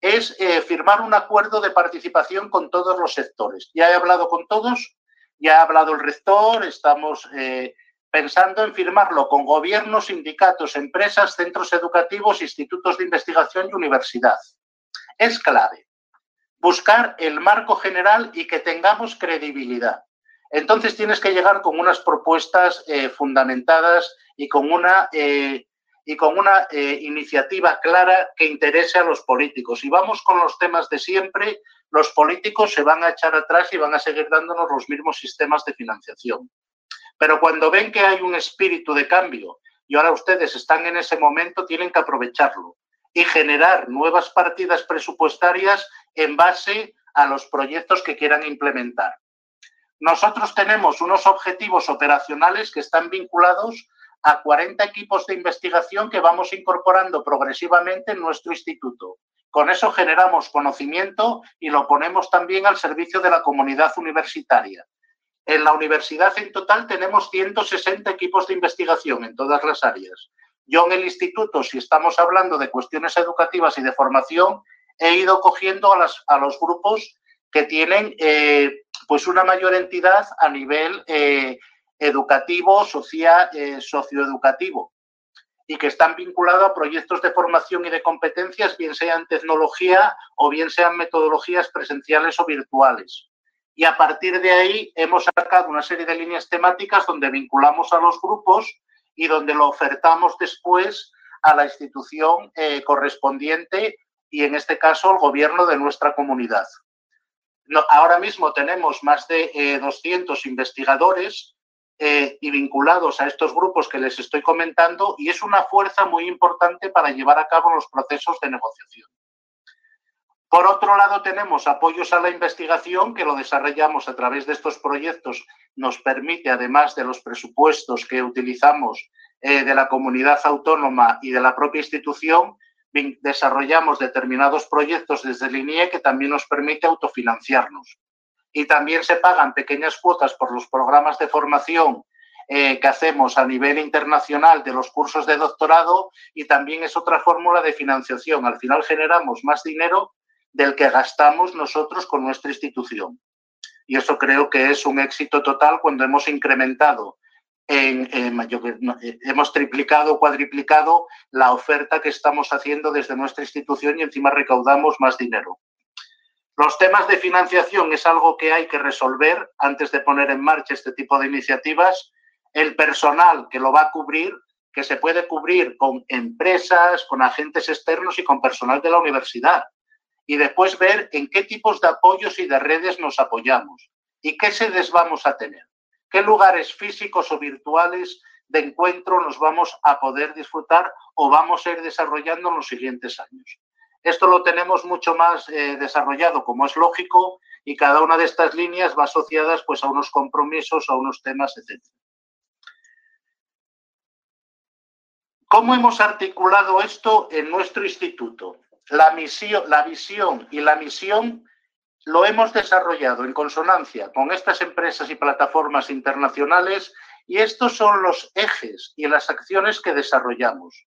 es eh, firmar un acuerdo de participación con todos los sectores. Ya he hablado con todos, ya ha hablado el rector, estamos pensando en firmarlo con gobiernos, sindicatos, empresas, centros educativos, institutos de investigación y universidad. Es clave buscar el marco general y que tengamos credibilidad. Entonces tienes que llegar con unas propuestas eh, fundamentadas y con una, eh, y con una eh, iniciativa clara que interese a los políticos. Y vamos con los temas de siempre, los políticos se van a echar atrás y van a seguir dándonos los mismos sistemas de financiación. Pero cuando ven que hay un espíritu de cambio y ahora ustedes están en ese momento, tienen que aprovecharlo y generar nuevas partidas presupuestarias en base a los proyectos que quieran implementar. Nosotros tenemos unos objetivos operacionales que están vinculados a 40 equipos de investigación que vamos incorporando progresivamente en nuestro instituto. Con eso generamos conocimiento y lo ponemos también al servicio de la comunidad universitaria. En la universidad en total tenemos 160 equipos de investigación en todas las áreas. Yo en el instituto, si estamos hablando de cuestiones educativas y de formación, he ido cogiendo a, los grupos que tienen eh, pues una mayor entidad a nivel eh, educativo, social, eh, socioeducativo y que están vinculados a proyectos de formación y de competencias, bien sean tecnología o bien sean metodologías presenciales o virtuales. Y a partir de ahí hemos sacado una serie de líneas temáticas donde vinculamos a los grupos y donde lo ofertamos después a la institución correspondiente y en este caso el gobierno de nuestra comunidad. ahora mismo tenemos más de 200 eh, investigadores eh, y vinculados a estos grupos que les estoy comentando y es una fuerza muy importante para llevar a cabo los procesos de negociación. Por otro lado, tenemos apoyos a la investigación que lo desarrollamos a través de estos proyectos. Nos permite, además de los presupuestos que utilizamos eh, de la comunidad autónoma y de la propia institución, desarrollamos determinados proyectos desde el INIE que también nos permite autofinanciarnos. Y también se pagan pequeñas cuotas por los programas de formación eh, que hacemos a nivel internacional de los cursos de doctorado y también es otra fórmula de financiación. Al final generamos más dinero del que gastamos nosotros con nuestra institución. Y eso creo que es un éxito total cuando hemos incrementado en, hemos triplicado cuadriplicado la oferta que estamos haciendo desde nuestra institución y encima recaudamos más dinero. Los temas de financiación es algo que hay que resolver antes de poner en marcha este tipo de iniciativas. El personal que lo va a cubrir, que se puede cubrir con empresas, con agentes externos y con personal de la universidad. Y después ver en qué tipos de apoyos y de redes nos apoyamos y qué sedes vamos a tener qué lugares físicos o virtuales de encuentro nos vamos a poder disfrutar o vamos a ir desarrollando en los siguientes años. Esto lo tenemos mucho más eh, desarrollado, como es lógico, y cada una de estas líneas va asociadas pues, a unos compromisos, a unos temas, etc. ¿Cómo hemos articulado esto en nuestro instituto? La, misión, la visión y la misión lo hemos desarrollado en consonancia con estas empresas y plataformas internacionales y estos son los ejes y las acciones que desarrollamos.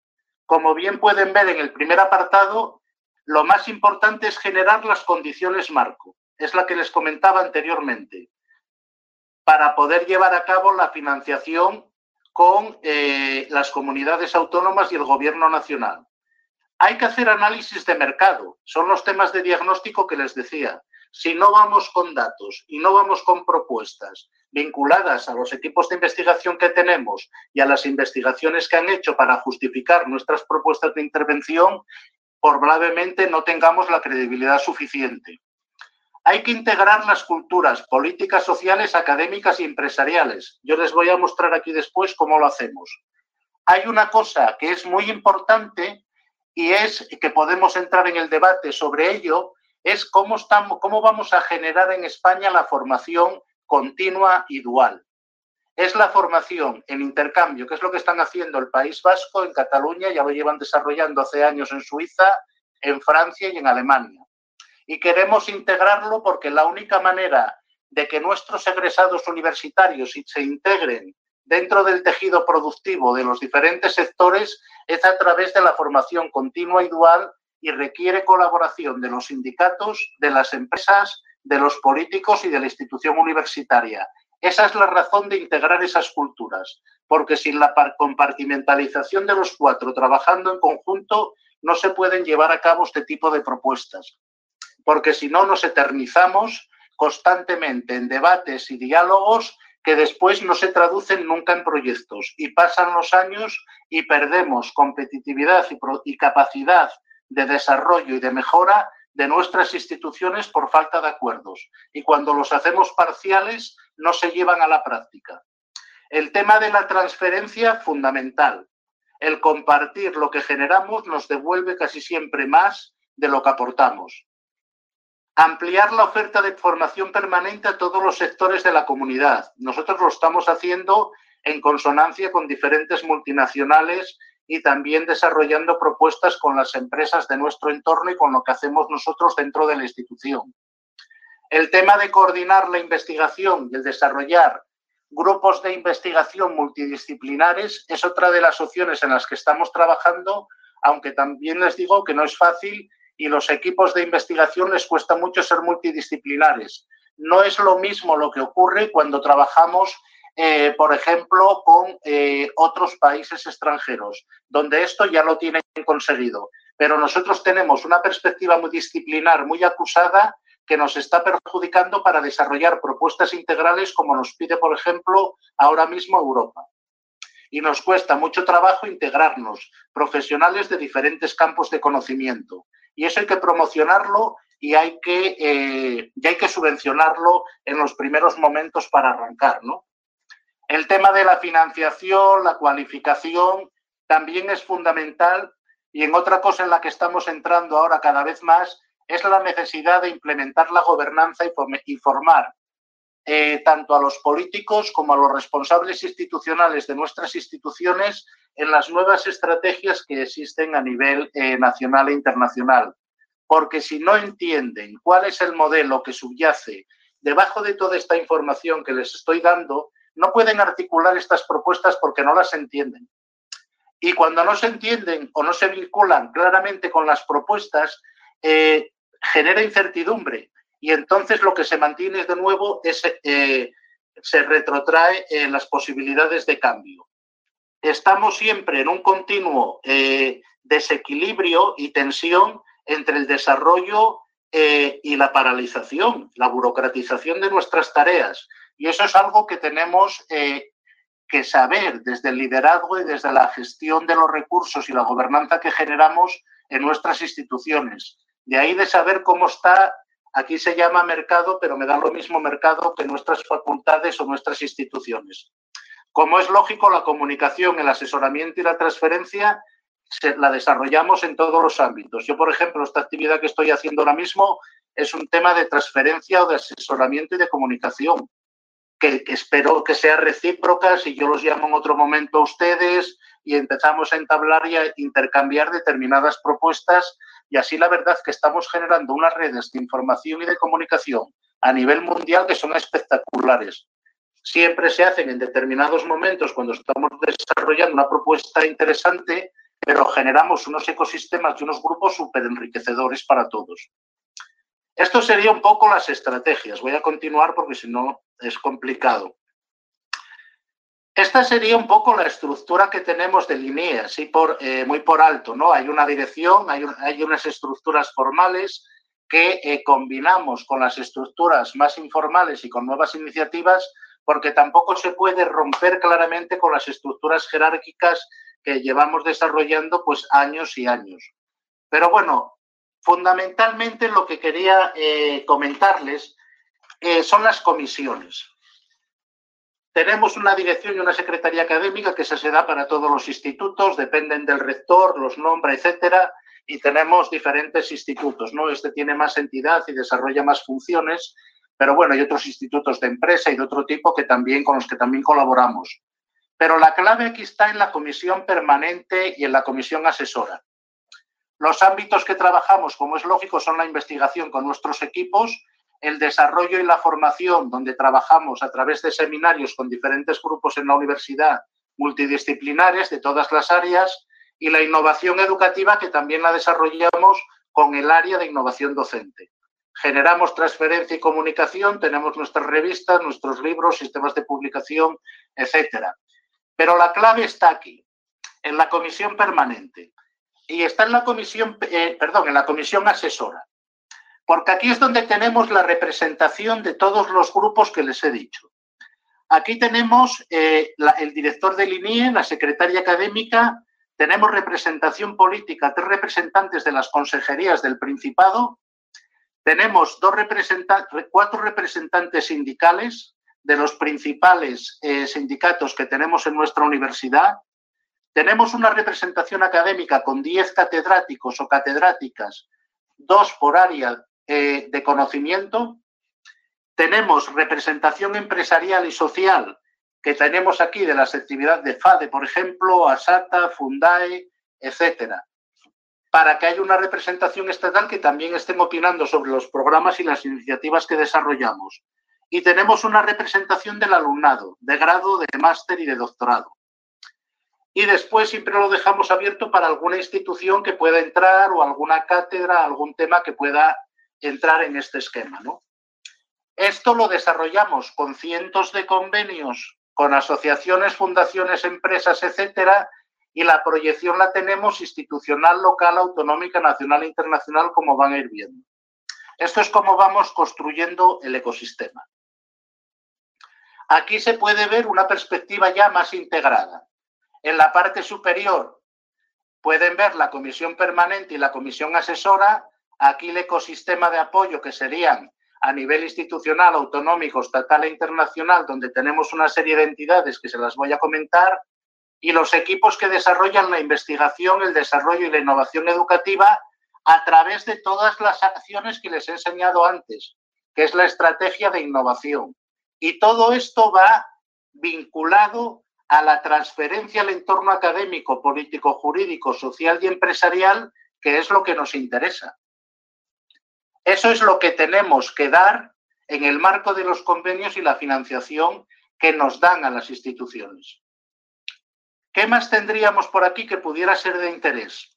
Como bien pueden ver en el primer apartado, lo más importante es generar las condiciones marco. Es la que les comentaba anteriormente, para poder llevar a cabo la financiación con eh, las comunidades autónomas y el gobierno nacional. Hay que hacer análisis de mercado. Son los temas de diagnóstico que les decía si no vamos con datos y no vamos con propuestas vinculadas a los equipos de investigación que tenemos y a las investigaciones que han hecho para justificar nuestras propuestas de intervención, probablemente no tengamos la credibilidad suficiente. Hay que integrar las culturas políticas, sociales, académicas y empresariales. Yo les voy a mostrar aquí después cómo lo hacemos. Hay una cosa que es muy importante y es que podemos entrar en el debate sobre ello, es cómo, estamos, cómo vamos a generar en España la formación continua y dual. Es la formación en intercambio, que es lo que están haciendo el País Vasco en Cataluña, ya lo llevan desarrollando hace años en Suiza, en Francia y en Alemania y queremos integrarlo porque la única manera de que nuestros egresados universitarios se integren dentro del tejido productivo de los diferentes sectores es a través de la formación continua y dual y requiere colaboración de los sindicatos, de las empresas, de los políticos y de la institución universitaria. Esa es la razón de integrar esas culturas, porque sin la compartimentalización de los cuatro trabajando en conjunto no se pueden llevar a cabo este tipo de propuestas. Porque si no nos eternizamos constantemente en debates y diálogos que después no se traducen nunca en proyectos. Y pasan los años y perdemos competitividad y, capacidad de desarrollo y de mejora de nuestras instituciones por falta de acuerdos. Y cuando los hacemos parciales, no se llevan a la práctica. El tema de la transferencia, fundamental. El compartir lo que generamos nos devuelve casi siempre más de lo que aportamos. Ampliar la oferta de formación permanente a todos los sectores de la comunidad. Nosotros lo estamos haciendo en consonancia con diferentes multinacionales y también desarrollando propuestas con las empresas de nuestro entorno y con lo que hacemos nosotros dentro de la institución. El tema de coordinar la investigación y el desarrollar grupos de investigación multidisciplinares es otra de las opciones en las que estamos trabajando, aunque también les digo que no es fácil y los equipos de investigación les cuesta mucho ser multidisciplinares. No es lo mismo lo que ocurre cuando trabajamos, eh, por ejemplo, con eh, otros países extranjeros, donde esto ya lo tienen conseguido. Pero nosotros tenemos una perspectiva muy disciplinar, muy acusada, que nos está perjudicando para desarrollar propuestas integrales como nos pide, por ejemplo, ahora mismo Europa y nos cuesta mucho trabajo integrarnos, profesionales de diferentes campos de conocimiento y eso hay que promocionarlo y hay que, eh, hay que subvencionarlo en los primeros momentos para arrancar, ¿no? El tema de la financiación, la cualificación, también es fundamental y en otra cosa en la que estamos entrando ahora cada vez más es la necesidad de implementar la gobernanza y formar eh, tanto a los políticos como a los responsables institucionales de nuestras instituciones en las nuevas estrategias que existen a nivel eh, nacional e internacional. Porque si no entienden cuál es el modelo que subyace debajo de toda esta información que les estoy dando, no pueden articular estas propuestas porque no las entienden. Y cuando no se entienden o no se vinculan claramente con las propuestas, eh, genera incertidumbre y entonces lo que se mantiene de nuevo es, eh, se retrotrae en las posibilidades de cambio. Estamos siempre en un continuo eh, desequilibrio y tensión entre el desarrollo eh, y la paralización, la burocratización de nuestras tareas. Y eso es algo que tenemos que saber desde el liderazgo y desde la gestión de los recursos y la gobernanza que generamos en nuestras instituciones. De ahí de saber cómo está Aquí se llama mercado, pero me da lo mismo mercado que nuestras facultades o nuestras instituciones. Como es lógico, la comunicación, el asesoramiento y la transferencia la desarrollamos en todos los ámbitos. Yo, por ejemplo, esta actividad que estoy haciendo ahora mismo es un tema de transferencia o de asesoramiento y de comunicación, que, que espero que sea recíproca si yo los llamo en otro momento a ustedes y empezamos a entablar y a intercambiar determinadas propuestas y así la verdad que estamos generando unas redes de información y de comunicación a nivel mundial que son espectaculares. Siempre se hacen en determinados momentos cuando estamos desarrollando una propuesta interesante, pero generamos unos ecosistemas y unos grupos súper enriquecedores para todos. Esto sería un poco las estrategias. Voy a continuar porque si no es complicado. Esta sería un poco la estructura que tenemos de línea, así por, eh, muy por alto, ¿no? Hay una dirección, hay, hay unas estructuras formales que eh, combinamos con las estructuras más informales y con nuevas iniciativas, porque tampoco se puede romper claramente con las estructuras jerárquicas que llevamos desarrollando pues años y años. Pero bueno, Fundamentalmente lo que quería eh, comentarles son las comisiones. Tenemos una dirección y una secretaría académica que se da para todos los institutos, dependen del rector, los nombra, etcétera, y tenemos diferentes institutos, ¿no? Este tiene más entidad y desarrolla más funciones, pero bueno, hay otros institutos de empresa y de otro tipo que también con los que también colaboramos. Pero la clave aquí está en la comisión permanente y en la comisión asesora. Los ámbitos que trabajamos, como es lógico, son la investigación con nuestros equipos, el desarrollo y la formación, donde trabajamos a través de seminarios con diferentes grupos en la universidad multidisciplinares de todas las áreas, y la innovación educativa, que también la desarrollamos con el área de innovación docente. Generamos transferencia y comunicación, tenemos nuestras revistas, nuestros libros, sistemas de publicación, etcétera. Pero la clave está aquí, en la comisión permanente. Y está en la comisión, eh, perdón, en la comisión asesora. Porque aquí es donde tenemos la representación de todos los grupos que les he dicho. Aquí tenemos eh, el director del INIE, la secretaria académica, tenemos representación política, tres representantes de las consejerías del Principado, tenemos cuatro representantes sindicales de los principales eh, sindicatos que tenemos en nuestra universidad, tenemos una representación académica con diez catedráticos o catedráticas, dos por área eh, de conocimiento, tenemos representación empresarial y social que tenemos aquí de las actividades de FADE, por ejemplo, ASATA, FUNDAE, etcétera, para que haya una representación estatal que también estén opinando sobre los programas y las iniciativas que desarrollamos. Y tenemos una representación del alumnado, de grado, de máster y de doctorado. Y después siempre lo dejamos abierto para alguna institución que pueda entrar o alguna cátedra, algún tema que pueda entrar en este esquema. ¿no? Esto lo desarrollamos con cientos de convenios con asociaciones, fundaciones, empresas, etcétera, y la proyección la tenemos institucional, local, autonómica, nacional e internacional, como van a ir viendo. Esto es como vamos construyendo el ecosistema. Aquí se puede ver una perspectiva ya más integrada. En la parte superior pueden ver la comisión permanente y la comisión asesora, aquí el ecosistema de apoyo que serían a nivel institucional, autonómico, estatal e internacional, donde tenemos una serie de entidades que se las voy a comentar, y los equipos que desarrollan la investigación, el desarrollo y la innovación educativa a través de todas las acciones que les he enseñado antes, que es la estrategia de innovación. Y todo esto va vinculado a la transferencia al entorno académico, político, jurídico, social y empresarial, que es lo que nos interesa. Eso es lo que tenemos que dar en el marco de los convenios y la financiación que nos dan a las instituciones. ¿Qué más tendríamos por aquí que pudiera ser de interés?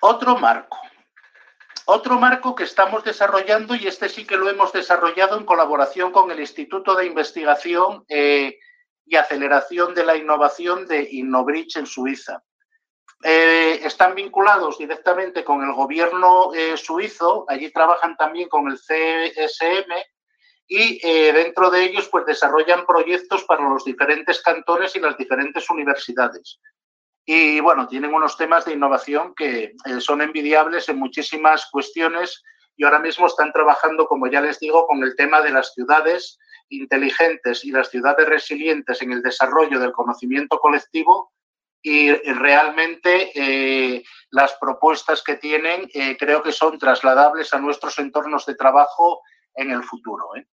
Otro marco. Otro marco que estamos desarrollando, y este sí que lo hemos desarrollado en colaboración con el Instituto de Investigación eh, y Aceleración de la Innovación de Innobrich en Suiza. Eh, están vinculados directamente con el gobierno eh, suizo, allí trabajan también con el CSM y eh, dentro de ellos pues desarrollan proyectos para los diferentes cantones y las diferentes universidades. Y bueno, tienen unos temas de innovación que son envidiables en muchísimas cuestiones y ahora mismo están trabajando, como ya les digo, con el tema de las ciudades inteligentes y las ciudades resilientes en el desarrollo del conocimiento colectivo y realmente eh, las propuestas que tienen eh, creo que son trasladables a nuestros entornos de trabajo en el futuro. ¿eh?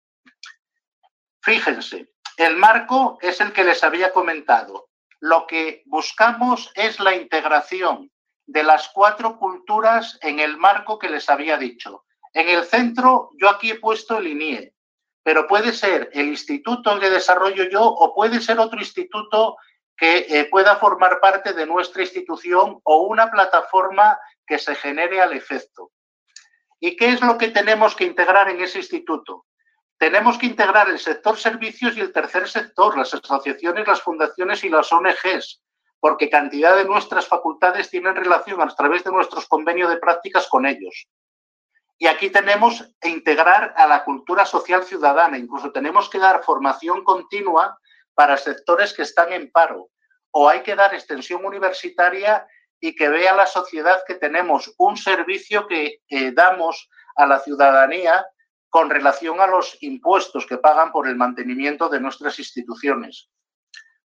Fíjense, el marco es el que les había comentado. Lo que buscamos es la integración de las cuatro culturas en el marco que les había dicho. En el centro, yo aquí he puesto el INIE, pero puede ser el instituto que desarrollo yo o puede ser otro instituto que eh, pueda formar parte de nuestra institución o una plataforma que se genere al efecto. ¿Y qué es lo que tenemos que integrar en ese instituto? Tenemos que integrar el sector servicios y el tercer sector, las asociaciones, las fundaciones y las ONGs, porque cantidad de nuestras facultades tienen relación a través de nuestros convenios de prácticas con ellos. Y aquí tenemos que integrar a la cultura social ciudadana, incluso tenemos que dar formación continua para sectores que están en paro. O hay que dar extensión universitaria y que vea la sociedad que tenemos un servicio que damos a la ciudadanía con relación a los impuestos que pagan por el mantenimiento de nuestras instituciones.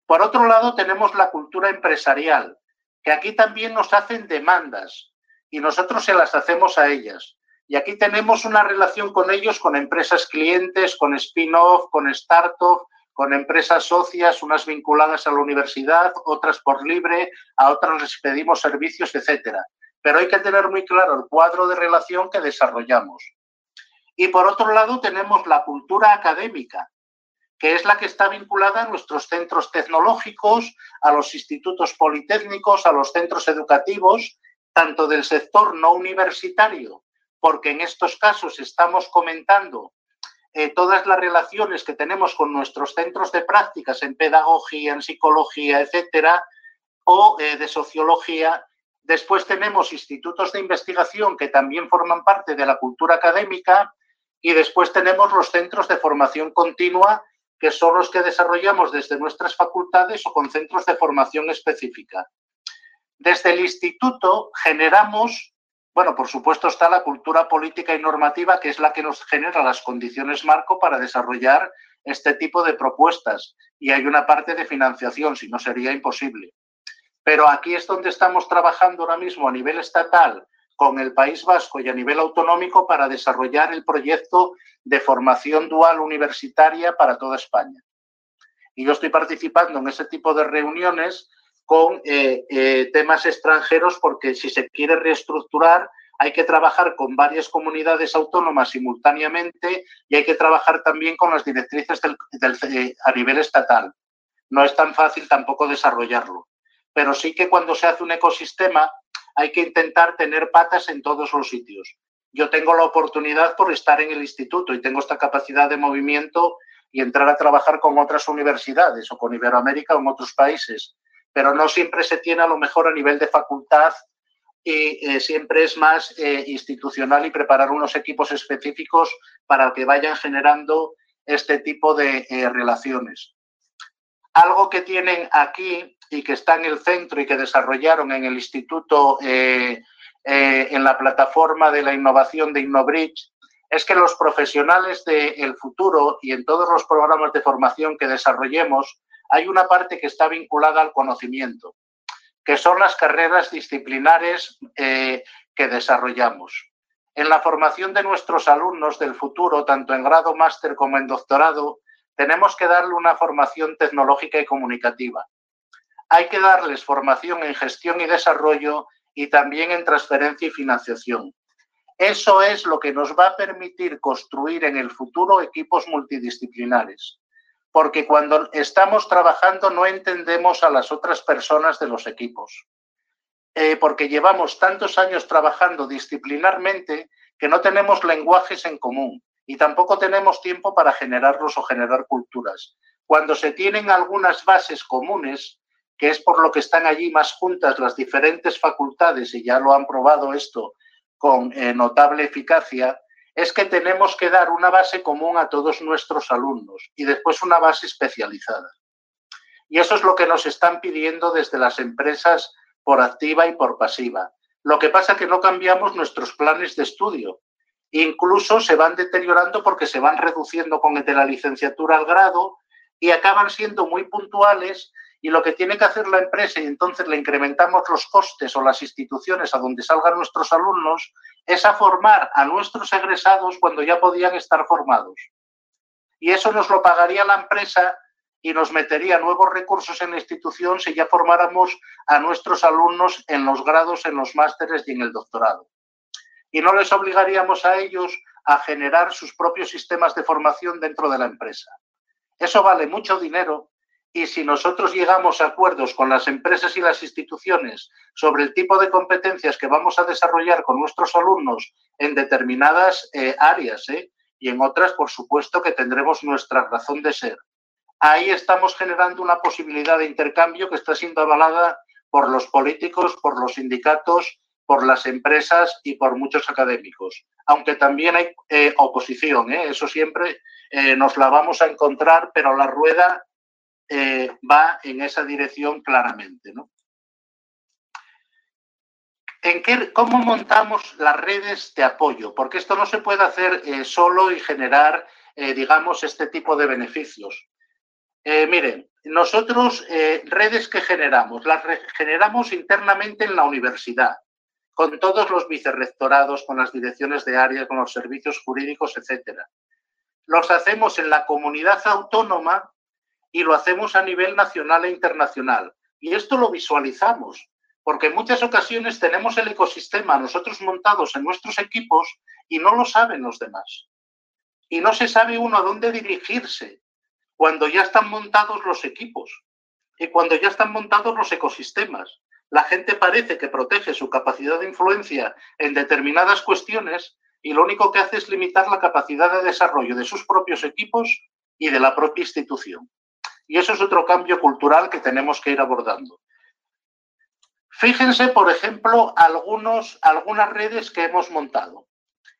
Por otro lado, tenemos la cultura empresarial, que aquí también nos hacen demandas y nosotros se las hacemos a ellas. Y aquí tenemos una relación con ellos, con empresas clientes, con spin-off, con startup, con empresas socias, unas vinculadas a la universidad, otras por libre, a otras les pedimos servicios, etcétera. Pero hay que tener muy claro el cuadro de relación que desarrollamos. Y por otro lado tenemos la cultura académica, que es la que está vinculada a nuestros centros tecnológicos, a los institutos politécnicos, a los centros educativos, tanto del sector no universitario, porque en estos casos estamos comentando eh, todas las relaciones que tenemos con nuestros centros de prácticas en pedagogía, en psicología, etcétera, o eh, de sociología. Después tenemos institutos de investigación que también forman parte de la cultura académica y después tenemos los centros de formación continua que son los que desarrollamos desde nuestras facultades o con centros de formación específica. Desde el instituto generamos bueno, por supuesto está la cultura política y normativa, que es la que nos genera las condiciones marco para desarrollar este tipo de propuestas. Y hay una parte de financiación, si no sería imposible. Pero aquí es donde estamos trabajando ahora mismo a nivel estatal con el País Vasco y a nivel autonómico para desarrollar el proyecto de formación dual universitaria para toda España. Y yo estoy participando en ese tipo de reuniones con eh, eh, temas extranjeros porque si se quiere reestructurar hay que trabajar con varias comunidades autónomas simultáneamente y hay que trabajar también con las directrices eh, a nivel estatal. No es tan fácil tampoco desarrollarlo, pero sí que cuando se hace un ecosistema hay que intentar tener patas en todos los sitios. Yo tengo la oportunidad por estar en el instituto y tengo esta capacidad de movimiento y entrar a trabajar con otras universidades o con Iberoamérica o en otros países pero no siempre se tiene a lo mejor a nivel de facultad y eh, siempre es más eh, institucional y preparar unos equipos específicos para que vayan generando este tipo de eh, relaciones. Algo que tienen aquí y que está en el centro y que desarrollaron en el instituto en la plataforma de la innovación de InnoBridge es que los profesionales del futuro y en todos los programas de formación que desarrollemos hay una parte que está vinculada al conocimiento, que son las carreras disciplinares eh, que desarrollamos. En la formación de nuestros alumnos del futuro, tanto en grado máster como en doctorado, tenemos que darle una formación tecnológica y comunicativa. Hay que darles formación en gestión y desarrollo y también en transferencia y financiación. Eso es lo que nos va a permitir construir en el futuro equipos multidisciplinares porque cuando estamos trabajando no entendemos a las otras personas de los equipos, eh, porque llevamos tantos años trabajando disciplinarmente que no tenemos lenguajes en común y tampoco tenemos tiempo para generarlos o generar culturas. Cuando se tienen algunas bases comunes, que es por lo que están allí más juntas las diferentes facultades, y ya lo han probado esto con eh, notable eficacia, es que tenemos que dar una base común a todos nuestros alumnos y después una base especializada. Y eso es lo que nos están pidiendo desde las empresas por activa y por pasiva. Lo que pasa es que no cambiamos nuestros planes de estudio. Incluso se van deteriorando porque se van reduciendo con el de la licenciatura al grado y acaban siendo muy puntuales y lo que tiene que hacer la empresa, y entonces le incrementamos los costes o las instituciones a donde salgan nuestros alumnos, es a formar a nuestros egresados cuando ya podían estar formados. Y eso nos lo pagaría la empresa y nos metería nuevos recursos en la institución si ya formáramos a nuestros alumnos en los grados, en los másteres y en el doctorado. Y no les obligaríamos a ellos a generar sus propios sistemas de formación dentro de la empresa. Eso vale mucho dinero y si nosotros llegamos a acuerdos con las empresas y las instituciones sobre el tipo de competencias que vamos a desarrollar con nuestros alumnos en determinadas eh, áreas ¿eh? y en otras, por supuesto, que tendremos nuestra razón de ser. Ahí estamos generando una posibilidad de intercambio que está siendo avalada por los políticos, por los sindicatos, por las empresas y por muchos académicos. Aunque también hay eh, oposición, eso siempre nos la vamos a encontrar, pero la rueda eh, va en esa dirección claramente. ¿En qué, ¿Cómo montamos las redes de apoyo? Porque esto no se puede hacer eh, solo y generar, eh, digamos, este tipo de beneficios. Miren, nosotros redes que generamos, las generamos internamente en la universidad, con todos los vicerrectorados, con las direcciones de área, con los servicios jurídicos, etcétera. Los hacemos en la comunidad autónoma y lo hacemos a nivel nacional e internacional. Y esto lo visualizamos porque en muchas ocasiones tenemos el ecosistema nosotros montados en nuestros equipos y no lo saben los demás. Y no se sabe uno a dónde dirigirse cuando ya están montados los equipos y cuando ya están montados los ecosistemas. La gente parece que protege su capacidad de influencia en determinadas cuestiones y lo único que hace es limitar la capacidad de desarrollo de sus propios equipos y de la propia institución. Y eso es otro cambio cultural que tenemos que ir abordando. Fíjense, por ejemplo, algunos, algunas redes que hemos montado.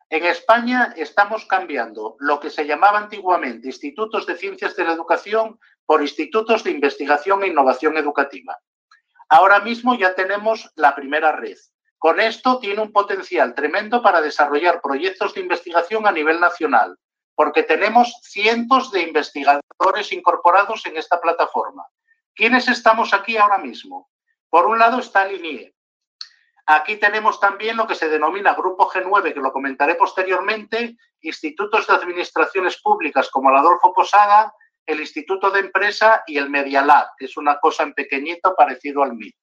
En España estamos cambiando lo que se llamaba antiguamente institutos de ciencias de la educación por institutos de investigación e innovación educativa. Ahora mismo ya tenemos la primera red. Con esto tiene un potencial tremendo para desarrollar proyectos de investigación a nivel nacional, porque tenemos cientos de investigadores incorporados en esta plataforma. ¿Quiénes estamos aquí ahora mismo? Por un lado está el INIE. Aquí tenemos también lo que se denomina Grupo G9, que lo comentaré posteriormente, institutos de administraciones públicas como el Adolfo Posada, el Instituto de Empresa y el Media Lab, que es una cosa en pequeñito parecido al MIT.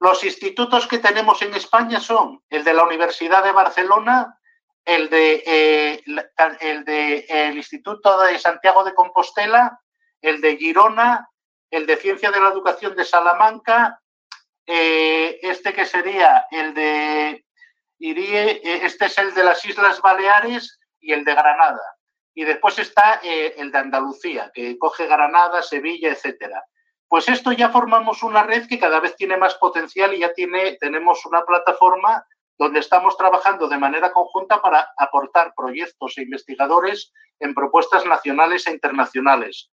Los institutos que tenemos en España son el de la Universidad de Barcelona, el de, eh, el, de el Instituto de Santiago de Compostela, el de Girona, el de Ciencia de la Educación de Salamanca, eh, este que sería el de Irie, eh, este es el de las Islas Baleares y el de Granada. Y después está el de Andalucía, que coge Granada, Sevilla, etcétera. Pues esto ya formamos una red que cada vez tiene más potencial y ya tiene, tenemos una plataforma donde estamos trabajando de manera conjunta para aportar proyectos e investigadores en propuestas nacionales e internacionales.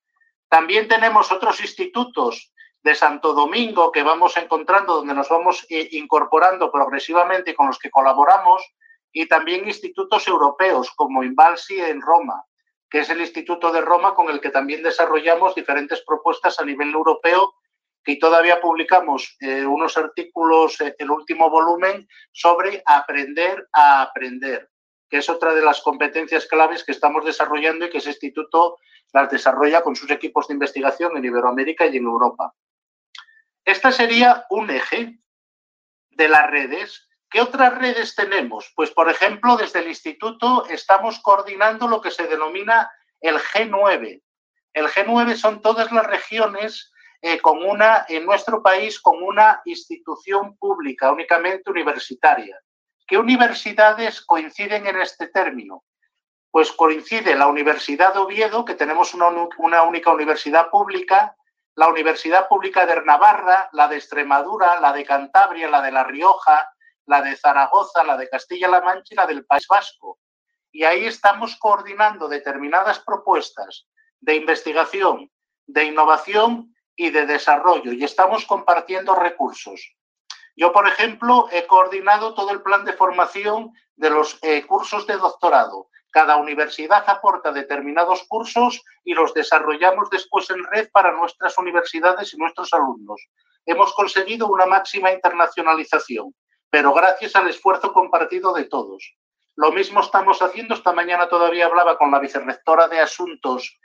También tenemos otros institutos de Santo Domingo que vamos encontrando, donde nos vamos eh, incorporando progresivamente con los que colaboramos, y también institutos europeos como Invalsi en Roma, que es el Instituto de Roma con el que también desarrollamos diferentes propuestas a nivel europeo y todavía publicamos eh, unos artículos, eh, el último volumen, sobre aprender a aprender que es otra de las competencias claves que estamos desarrollando y que ese instituto las desarrolla con sus equipos de investigación en Iberoamérica y en Europa. Este sería un eje de las redes. ¿Qué otras redes tenemos? Pues, por ejemplo, desde el instituto estamos coordinando lo que se denomina el G9. El G9 son todas las regiones eh, con una, en nuestro país, con una institución pública, únicamente universitaria. ¿Qué universidades coinciden en este término? Pues coincide la Universidad de Oviedo, que tenemos una, única universidad pública, la Universidad Pública de Navarra, la de Extremadura, la de Cantabria, la de La Rioja, la de Zaragoza, la de Castilla-La Mancha y la del País Vasco. Y ahí estamos coordinando determinadas propuestas de investigación, de innovación y de desarrollo y estamos compartiendo recursos. Yo, por ejemplo, he coordinado todo el plan de formación de los eh, cursos de doctorado. Cada universidad aporta determinados cursos y los desarrollamos después en red para nuestras universidades y nuestros alumnos. Hemos conseguido una máxima internacionalización, pero gracias al esfuerzo compartido de todos. Lo mismo estamos haciendo. Esta mañana todavía hablaba con la vicerrectora de Asuntos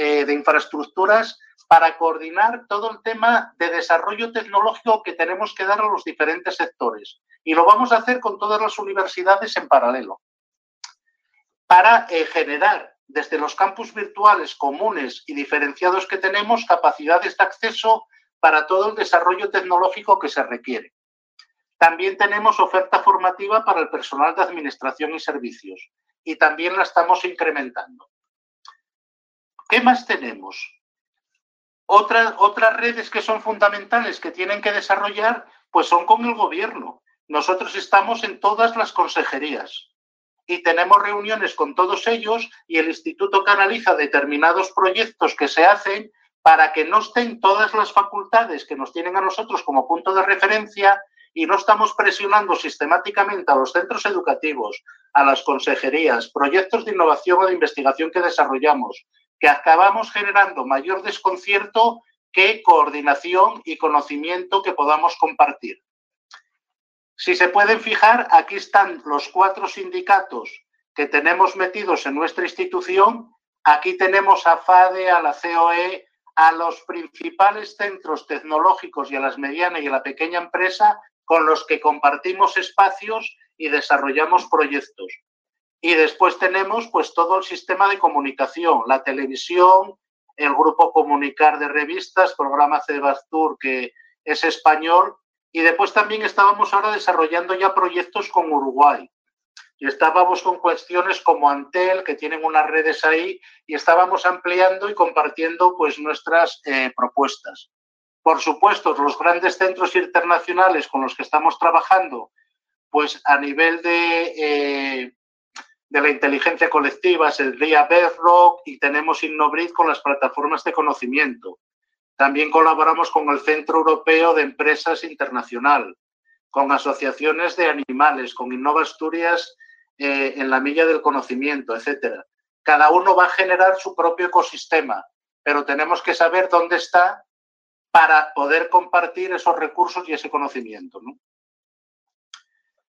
eh, de Infraestructuras para coordinar todo el tema de desarrollo tecnológico que tenemos que dar a los diferentes sectores. Y lo vamos a hacer con todas las universidades en paralelo, para eh, generar desde los campus virtuales comunes y diferenciados que tenemos capacidades de acceso para todo el desarrollo tecnológico que se requiere. También tenemos oferta formativa para el personal de administración y servicios y también la estamos incrementando. ¿Qué más tenemos? Otras, otras redes que son fundamentales que tienen que desarrollar, pues son con el gobierno. Nosotros estamos en todas las consejerías y tenemos reuniones con todos ellos y el instituto canaliza determinados proyectos que se hacen para que no estén todas las facultades que nos tienen a nosotros como punto de referencia y no estamos presionando sistemáticamente a los centros educativos, a las consejerías, proyectos de innovación o de investigación que desarrollamos, que acabamos generando mayor desconcierto que coordinación y conocimiento que podamos compartir. Si se pueden fijar, aquí están los cuatro sindicatos que tenemos metidos en nuestra institución. Aquí tenemos a FADE, a la COE, a los principales centros tecnológicos y a las medianas y a la pequeña empresa con los que compartimos espacios y desarrollamos proyectos. Y después tenemos pues todo el sistema de comunicación, la televisión, el grupo Comunicar de revistas, programa Cebastur que es español y después también estábamos ahora desarrollando ya proyectos con Uruguay. Y estábamos con cuestiones como Antel, que tienen unas redes ahí, y estábamos ampliando y compartiendo pues nuestras eh, propuestas. Por supuesto, los grandes centros internacionales con los que estamos trabajando, pues a nivel de, eh, de la inteligencia colectiva, sería Bedrock y tenemos Innobrid con las plataformas de conocimiento. También colaboramos con el Centro Europeo de Empresas Internacional, con asociaciones de animales, con Innova Asturias eh, en la milla del conocimiento, etcétera. Cada uno va a generar su propio ecosistema, pero tenemos que saber dónde está para poder compartir esos recursos y ese conocimiento.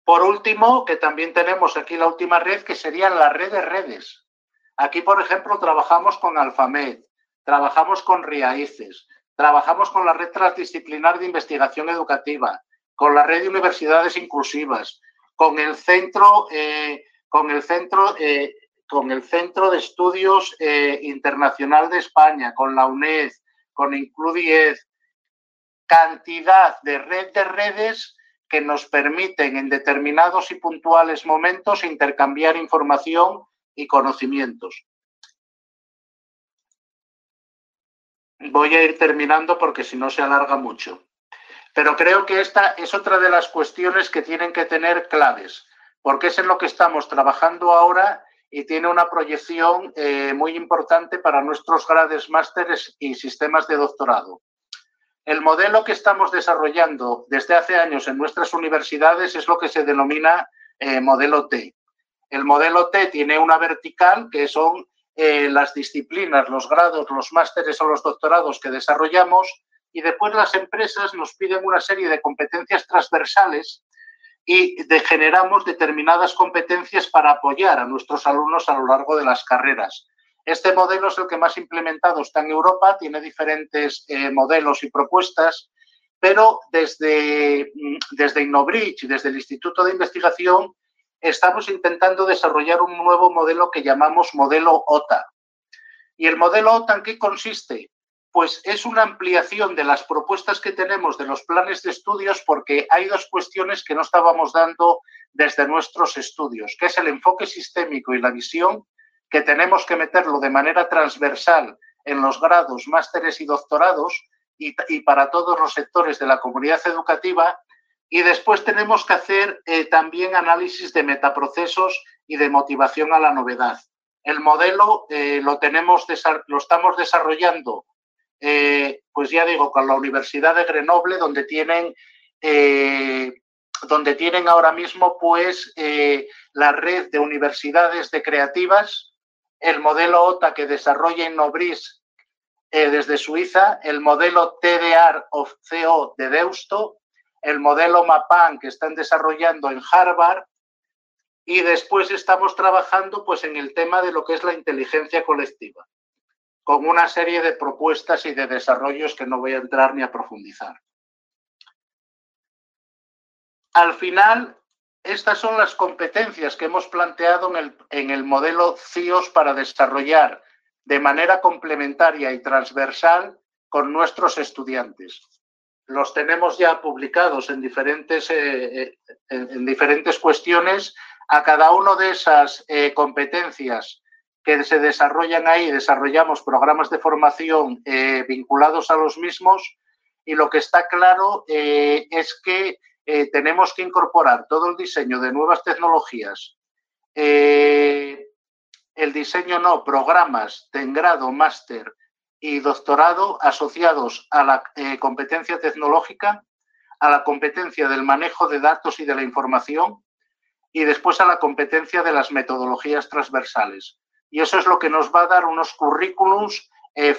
Por último, que también tenemos aquí la última red, que sería la red de redes. Aquí, por ejemplo, trabajamos con Alfamed, trabajamos con Riaices, trabajamos con la red transdisciplinar de investigación educativa, con la red de universidades inclusivas, con el centro, eh, con el centro, eh, con el centro de estudios eh, internacional de España, con la UNED, con Includiez, cantidad de red de redes que nos permiten en determinados y puntuales momentos intercambiar información y conocimientos. Voy a ir terminando porque si no se alarga mucho. Pero creo que esta es otra de las cuestiones que tienen que tener claves, porque es en lo que estamos trabajando ahora y tiene una proyección eh, muy importante para nuestros grades, másteres y sistemas de doctorado. El modelo que estamos desarrollando desde hace años en nuestras universidades es lo que se denomina eh, modelo T. El modelo T tiene una vertical que son eh, las disciplinas, los grados, los másteres o los doctorados que desarrollamos y después las empresas nos piden una serie de competencias transversales y generamos determinadas competencias para apoyar a nuestros alumnos a lo largo de las carreras. Este modelo es el que más implementado está en Europa, tiene diferentes eh, modelos y propuestas, pero desde, mm, desde Innobridge, desde el Instituto de Investigación, estamos intentando desarrollar un nuevo modelo que llamamos modelo OTA. ¿Y el modelo OTA en qué consiste? Pues es una ampliación de las propuestas que tenemos de los planes de estudios porque hay dos cuestiones que no estábamos dando desde nuestros estudios, que es el enfoque sistémico y la visión que tenemos que meterlo de manera transversal en los grados, másteres y doctorados y, para todos los sectores de la comunidad educativa. Y después tenemos que hacer eh, también análisis de metaprocesos y de motivación a la novedad. El modelo eh, lo, tenemos, lo estamos desarrollando, eh, pues ya digo, con la Universidad de Grenoble, donde tienen donde tienen ahora mismo pues la red de universidades de creativas el modelo OTA que desarrolla Innobris eh, desde Suiza, el modelo TDR of CO de Deusto, el modelo MAPAN que están desarrollando en Harvard y después estamos trabajando pues en el tema de lo que es la inteligencia colectiva, con una serie de propuestas y de desarrollos que no voy a entrar ni a profundizar. Al final, estas son las competencias que hemos planteado en el, modelo CIOS para desarrollar de manera complementaria y transversal con nuestros estudiantes. Los tenemos ya publicados en diferentes, eh, eh, en diferentes cuestiones. A cada una de esas eh, competencias que se desarrollan ahí, desarrollamos programas de formación vinculados a los mismos y lo que está claro es que eh, tenemos que incorporar todo el diseño de nuevas tecnologías, eh, el diseño no, programas de grado, máster y doctorado asociados a la eh, competencia tecnológica, a la competencia del manejo de datos y de la información y después a la competencia de las metodologías transversales. Y eso es lo que nos va a dar unos currículums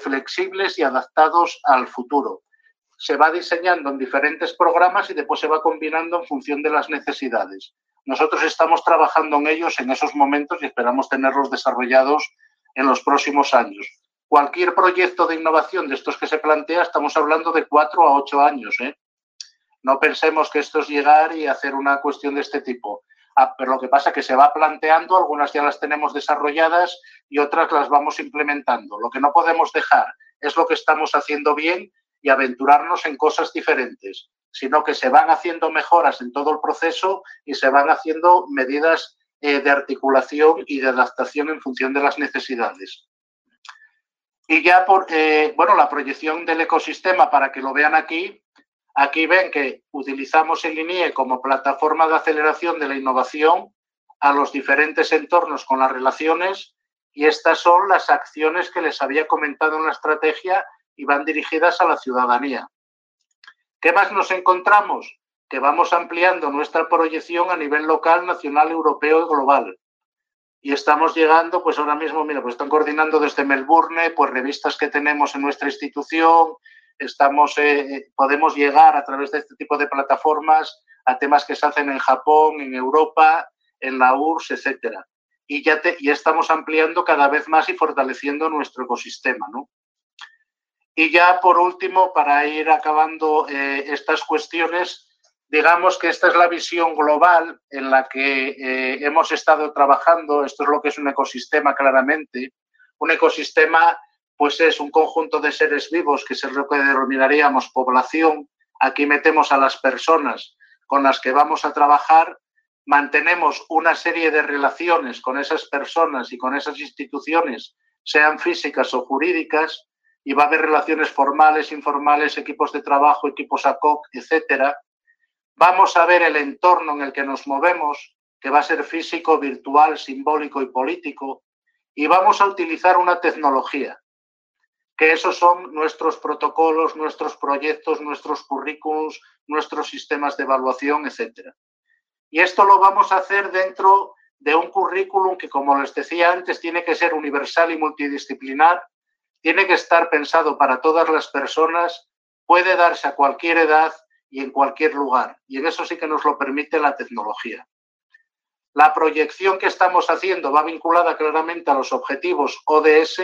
flexibles y adaptados al futuro. Se va diseñando en diferentes programas y después se va combinando en función de las necesidades. Nosotros estamos trabajando en ellos en esos momentos y esperamos tenerlos desarrollados en los próximos años. Cualquier proyecto de innovación de estos que se plantea, estamos hablando de cuatro a ocho años. ¿eh? No pensemos que esto es llegar y hacer una cuestión de este tipo. Ah, pero lo que pasa es que se va planteando, algunas ya las tenemos desarrolladas y otras las vamos implementando. Lo que no podemos dejar es lo que estamos haciendo bien y aventurarnos en cosas diferentes, sino que se van haciendo mejoras en todo el proceso y se van haciendo medidas eh, de articulación y de adaptación en función de las necesidades. Y ya por, eh, bueno, la proyección del ecosistema, para que lo vean aquí, Aquí ven que utilizamos el INIE como plataforma de aceleración de la innovación a los diferentes entornos con las relaciones y estas son las acciones que les había comentado en la estrategia y van dirigidas a la ciudadanía. ¿Qué más nos encontramos? Que vamos ampliando nuestra proyección a nivel local, nacional, europeo y global. Y estamos llegando, pues ahora mismo, mira, pues están coordinando desde Melbourne, pues revistas que tenemos en nuestra institución, estamos, eh, podemos llegar a través de este tipo de plataformas a temas que se hacen en Japón, en Europa, en la URSS, etcétera. Y ya, y estamos ampliando cada vez más y fortaleciendo nuestro ecosistema, ¿no? Y ya por último, para ir acabando eh, estas cuestiones, digamos que esta es la visión global en la que eh, hemos estado trabajando. Esto es lo que es un ecosistema claramente. Un ecosistema pues es un conjunto de seres vivos que es lo que denominaríamos población. Aquí metemos a las personas con las que vamos a trabajar, mantenemos una serie de relaciones con esas personas y con esas instituciones, sean físicas o jurídicas, y va a haber relaciones formales, informales, equipos de trabajo, equipos ACOC, etcétera. Vamos a ver el entorno en el que nos movemos, que va a ser físico, virtual, simbólico y político, y vamos a utilizar una tecnología que esos son nuestros protocolos, nuestros proyectos, nuestros currículums, nuestros sistemas de evaluación, etc. Y esto lo vamos a hacer dentro de un currículum que, como les decía antes, tiene que ser universal y multidisciplinar, tiene que estar pensado para todas las personas, puede darse a cualquier edad y en cualquier lugar. Y en eso sí que nos lo permite la tecnología. La proyección que estamos haciendo va vinculada claramente a los objetivos ODS,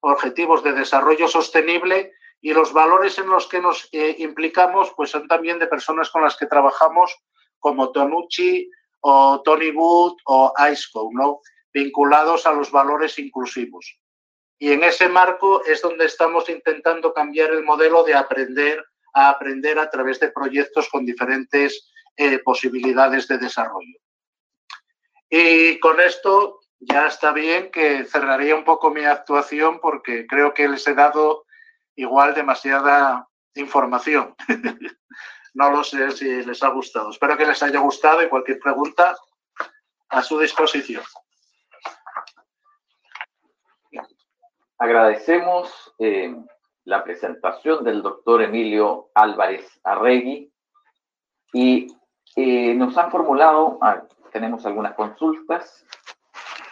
objetivos de desarrollo sostenible y los valores en los que nos eh, implicamos pues son también de personas con las que trabajamos como Tonucci o Tony Wood o ICECO, ¿no? vinculados a los valores inclusivos. Y en ese marco es donde estamos intentando cambiar el modelo de aprender a aprender a través de proyectos con diferentes eh, posibilidades de desarrollo. Y con esto ya está bien que cerraría un poco mi actuación porque creo que les he dado igual demasiada información. no lo sé si les ha gustado. Espero que les haya gustado y cualquier pregunta a su disposición. Agradecemos eh, la presentación del doctor Emilio Álvarez Arregui y eh, nos han formulado, ah, tenemos algunas consultas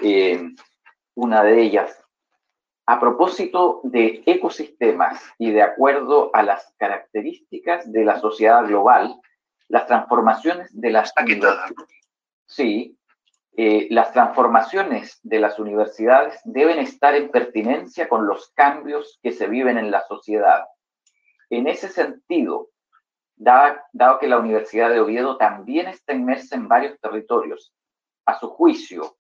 eh, una de ellas. A propósito de ecosistemas y de acuerdo a las características de la sociedad global, las transformaciones de las sí, eh, las transformaciones de las universidades deben estar en pertinencia con los cambios que se viven en la sociedad. En ese sentido, dado que la Universidad de Oviedo también está inmersa en varios territorios, a su juicio,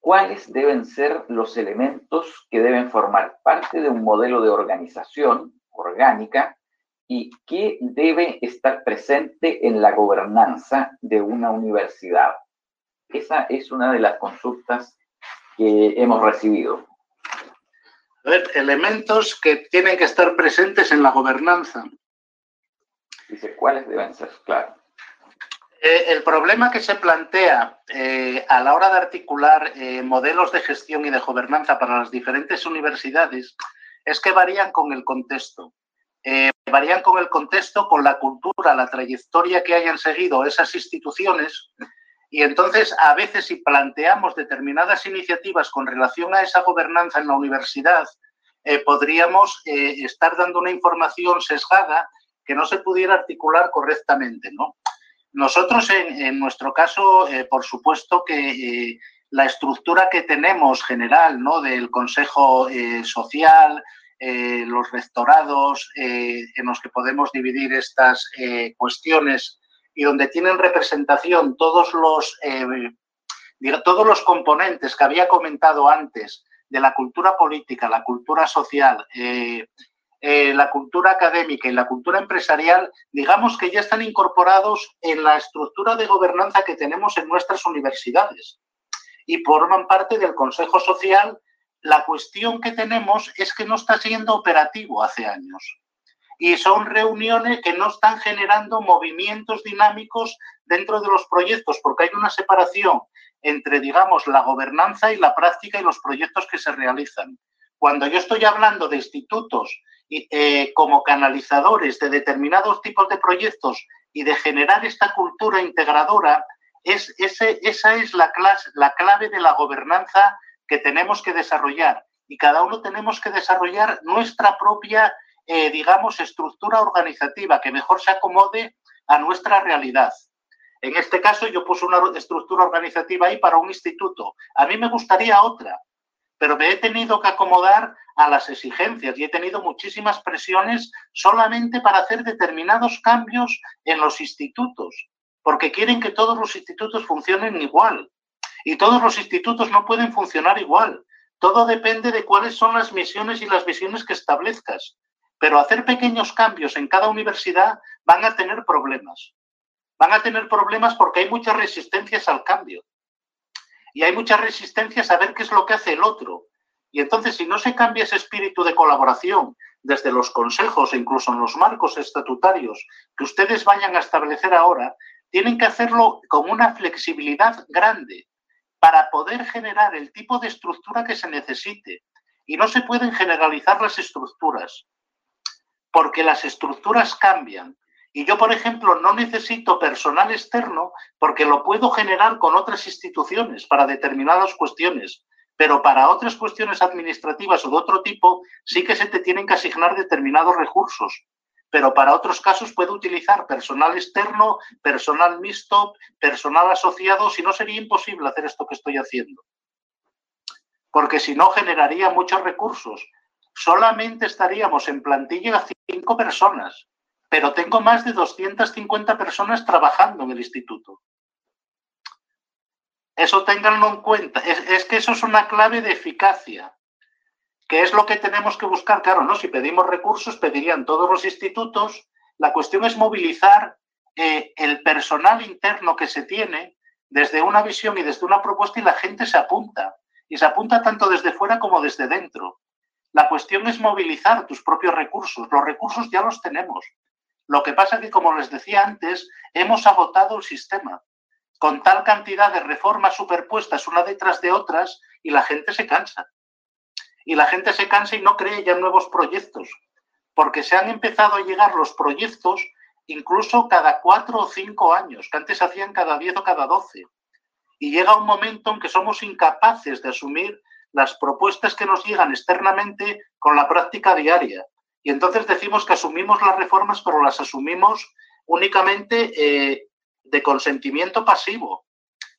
cuáles deben ser los elementos que deben formar parte de un modelo de organización orgánica y qué debe estar presente en la gobernanza de una universidad. Esa es una de las consultas que hemos recibido. A ver, elementos que tienen que estar presentes en la gobernanza. Dice, ¿cuáles deben ser? Claro. Eh, el problema que se plantea eh, a la hora de articular eh, modelos de gestión y de gobernanza para las diferentes universidades es que varían con el contexto. varían con el contexto, con la cultura, la trayectoria que hayan seguido esas instituciones. Y entonces, a veces, si planteamos determinadas iniciativas con relación a esa gobernanza en la universidad, eh, podríamos eh, estar dando una información sesgada que no se pudiera articular correctamente. ¿no? Nosotros, en, nuestro caso, por supuesto que la estructura que tenemos general ¿no? del Consejo Social, eh, los rectorados eh, en los que podemos dividir estas eh, cuestiones y donde tienen representación todos los, todos los componentes que había comentado antes de la cultura política, la cultura social, la cultura académica y la cultura empresarial, digamos que ya están incorporados en la estructura de gobernanza que tenemos en nuestras universidades y forman parte del Consejo Social la cuestión que tenemos es que no está siendo operativo hace años. Y son reuniones que no están generando movimientos dinámicos dentro de los proyectos, porque hay una separación entre, digamos, la gobernanza y la práctica y los proyectos que se realizan. Cuando yo estoy hablando de institutos eh, como canalizadores de determinados tipos de proyectos y de generar esta cultura integradora, es, ese, esa es la, clase, la clave de la gobernanza que tenemos que desarrollar y cada uno tenemos que desarrollar nuestra propia, eh, digamos, estructura organizativa que mejor se acomode a nuestra realidad. En este caso yo puse una estructura organizativa ahí para un instituto. A mí me gustaría otra, pero me he tenido que acomodar a las exigencias y he tenido muchísimas presiones solamente para hacer determinados cambios en los institutos, porque quieren que todos los institutos funcionen igual. Y todos los institutos no pueden funcionar igual. Todo depende de cuáles son las misiones y las visiones que establezcas. Pero hacer pequeños cambios en cada universidad van a tener problemas. Van a tener problemas porque hay muchas resistencias al cambio. Y hay muchas resistencias a ver qué es lo que hace el otro. Y entonces, si no se cambia ese espíritu de colaboración desde los consejos e incluso en los marcos estatutarios que ustedes vayan a establecer ahora, tienen que hacerlo con una flexibilidad grande, para poder generar el tipo de estructura que se necesite. Y no se pueden generalizar las estructuras, porque las estructuras cambian. Y yo, por ejemplo, no necesito personal externo porque lo puedo generar con otras instituciones para determinadas cuestiones, pero para otras cuestiones administrativas o de otro tipo sí que se te tienen que asignar determinados recursos pero para otros casos puede utilizar personal externo, personal mixto, personal asociado, si no sería imposible hacer esto que estoy haciendo. Porque si no generaría muchos recursos. Solamente estaríamos en plantilla cinco personas, pero tengo más de 250 personas trabajando en el instituto. Eso ténganlo en cuenta. Es, que eso es una clave de eficacia. ¿Qué es lo que tenemos que buscar? Claro, ¿no? Si pedimos recursos, pedirían todos los institutos. La cuestión es movilizar eh, el personal interno que se tiene desde una visión y desde una propuesta y la gente se apunta. Y se apunta tanto desde fuera como desde dentro. La cuestión es movilizar tus propios recursos. Los recursos ya los tenemos. Lo que pasa es que, como les decía antes, hemos agotado el sistema con tal cantidad de reformas superpuestas una detrás de otras y la gente se cansa y la gente se cansa y no cree ya nuevos proyectos, porque se han empezado a llegar los proyectos incluso cada cuatro o cinco años, que antes hacían cada diez o cada doce. Y llega un momento en que somos incapaces de asumir las propuestas que nos llegan externamente con la práctica diaria. Y entonces decimos que asumimos las reformas, pero las asumimos únicamente eh, de consentimiento pasivo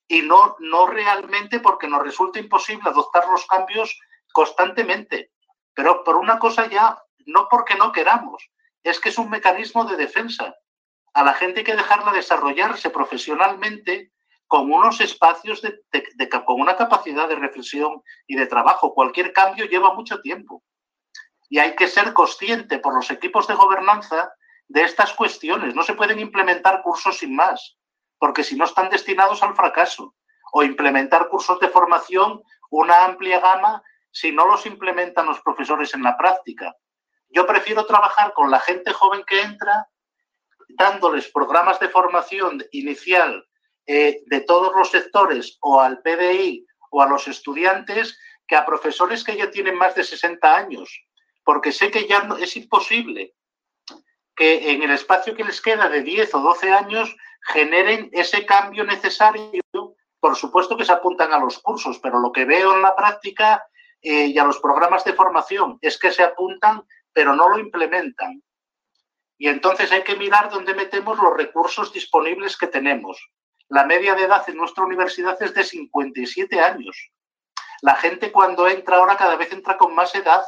y no, no realmente porque nos resulta imposible adoptar los cambios constantemente. Pero por una cosa ya, no porque no queramos, es que es un mecanismo de defensa. A la gente hay que dejarla desarrollarse profesionalmente con unos espacios, de, con una capacidad de reflexión y de trabajo. Cualquier cambio lleva mucho tiempo. Y hay que ser consciente por los equipos de gobernanza de estas cuestiones. No se pueden implementar cursos sin más, porque si no están destinados al fracaso. O implementar cursos de formación, una amplia gama si no los implementan los profesores en la práctica. Yo prefiero trabajar con la gente joven que entra, dándoles programas de formación inicial eh, de todos los sectores o al PDI o a los estudiantes que a profesores que ya tienen más de 60 años, porque sé que ya es imposible que en el espacio que les queda de 10 o 12 años generen ese cambio necesario. Por supuesto que se apuntan a los cursos, pero lo que veo en la práctica eh, y a los programas de formación es que se apuntan, pero no lo implementan. Y entonces hay que mirar dónde metemos los recursos disponibles que tenemos. La media de edad en nuestra universidad es de 57 años. La gente cuando entra ahora cada vez entra con más edad.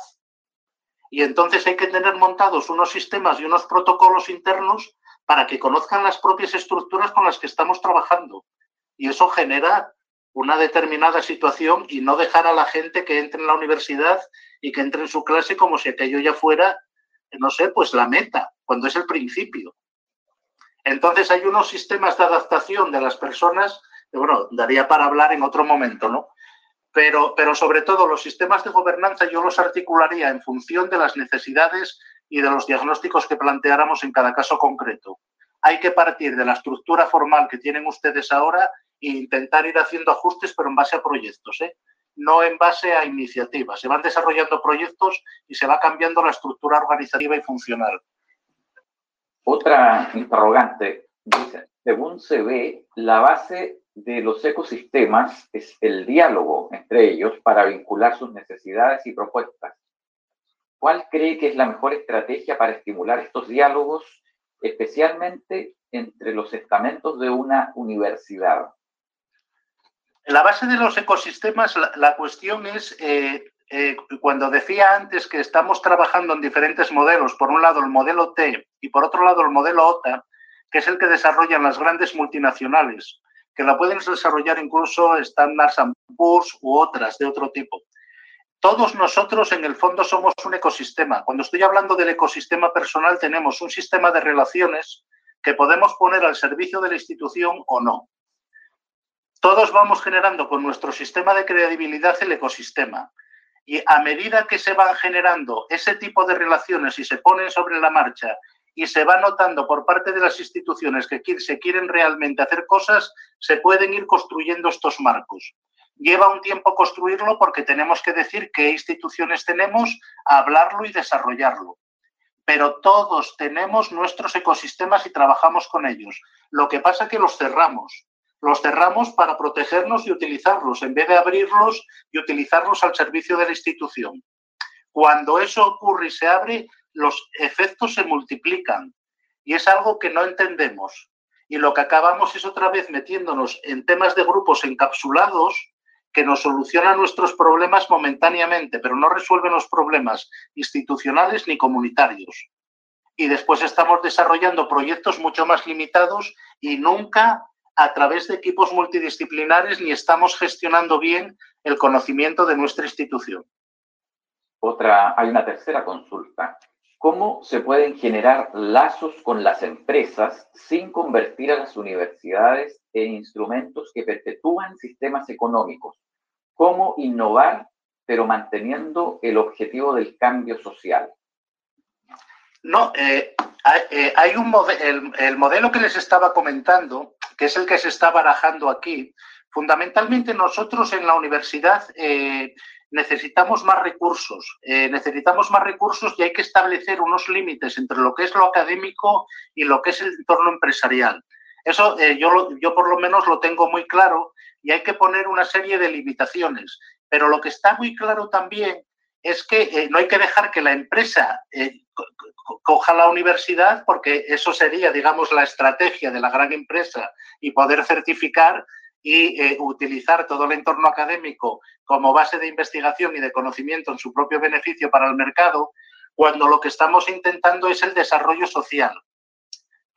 Y entonces hay que tener montados unos sistemas y unos protocolos internos para que conozcan las propias estructuras con las que estamos trabajando. Y eso genera una determinada situación y no dejar a la gente que entre en la universidad y que entre en su clase como si aquello ya fuera, no sé, pues la meta, cuando es el principio. Entonces hay unos sistemas de adaptación de las personas, que, bueno, daría para hablar en otro momento, ¿no? Pero, pero sobre todo los sistemas de gobernanza yo los articularía en función de las necesidades y de los diagnósticos que planteáramos en cada caso concreto. Hay que partir de la estructura formal que tienen ustedes ahora e intentar ir haciendo ajustes, pero en base a proyectos, ¿eh? no en base a iniciativas. Se van desarrollando proyectos y se va cambiando la estructura organizativa y funcional. Otra interrogante, dice, según se ve, la base de los ecosistemas es el diálogo entre ellos para vincular sus necesidades y propuestas. ¿Cuál cree que es la mejor estrategia para estimular estos diálogos, especialmente entre los estamentos de una universidad? En la base de los ecosistemas, la, cuestión es eh, eh, cuando decía antes que estamos trabajando en diferentes modelos, por un lado el modelo T y por otro lado el modelo OTA, que es el que desarrollan las grandes multinacionales, que la pueden desarrollar incluso Standard Poor's u otras de otro tipo. Todos nosotros en el fondo somos un ecosistema. Cuando estoy hablando del ecosistema personal tenemos un sistema de relaciones que podemos poner al servicio de la institución o no. Todos vamos generando con nuestro sistema de credibilidad el ecosistema. Y a medida que se van generando ese tipo de relaciones y se ponen sobre la marcha y se va notando por parte de las instituciones que se quieren realmente hacer cosas, se pueden ir construyendo estos marcos. Lleva un tiempo construirlo porque tenemos que decir qué instituciones tenemos, hablarlo y desarrollarlo. Pero todos tenemos nuestros ecosistemas y trabajamos con ellos. Lo que pasa es que los cerramos los cerramos para protegernos y utilizarlos, en vez de abrirlos y utilizarlos al servicio de la institución. Cuando eso ocurre y se abre, los efectos se multiplican y es algo que no entendemos. Y lo que acabamos es otra vez metiéndonos en temas de grupos encapsulados que nos solucionan nuestros problemas momentáneamente, pero no resuelven los problemas institucionales ni comunitarios. Y después estamos desarrollando proyectos mucho más limitados y nunca a través de equipos multidisciplinares ni estamos gestionando bien el conocimiento de nuestra institución. Otra, hay una tercera consulta. ¿Cómo se pueden generar lazos con las empresas sin convertir a las universidades en instrumentos que perpetúan sistemas económicos? ¿Cómo innovar pero manteniendo el objetivo del cambio social? No, eh, eh, hay, un el modelo que les estaba comentando que es el que se está barajando aquí, fundamentalmente nosotros en la universidad eh, necesitamos más recursos, eh, necesitamos más recursos y hay que establecer unos límites entre lo que es lo académico y lo que es el entorno empresarial. Eso eh, yo, yo por lo menos lo tengo muy claro y hay que poner una serie de limitaciones. Pero lo que está muy claro también es que no hay que dejar que la empresa coja la universidad, porque eso sería, digamos, la estrategia de la gran empresa y poder certificar y eh, utilizar todo el entorno académico como base de investigación y de conocimiento en su propio beneficio para el mercado, cuando lo que estamos intentando es el desarrollo social,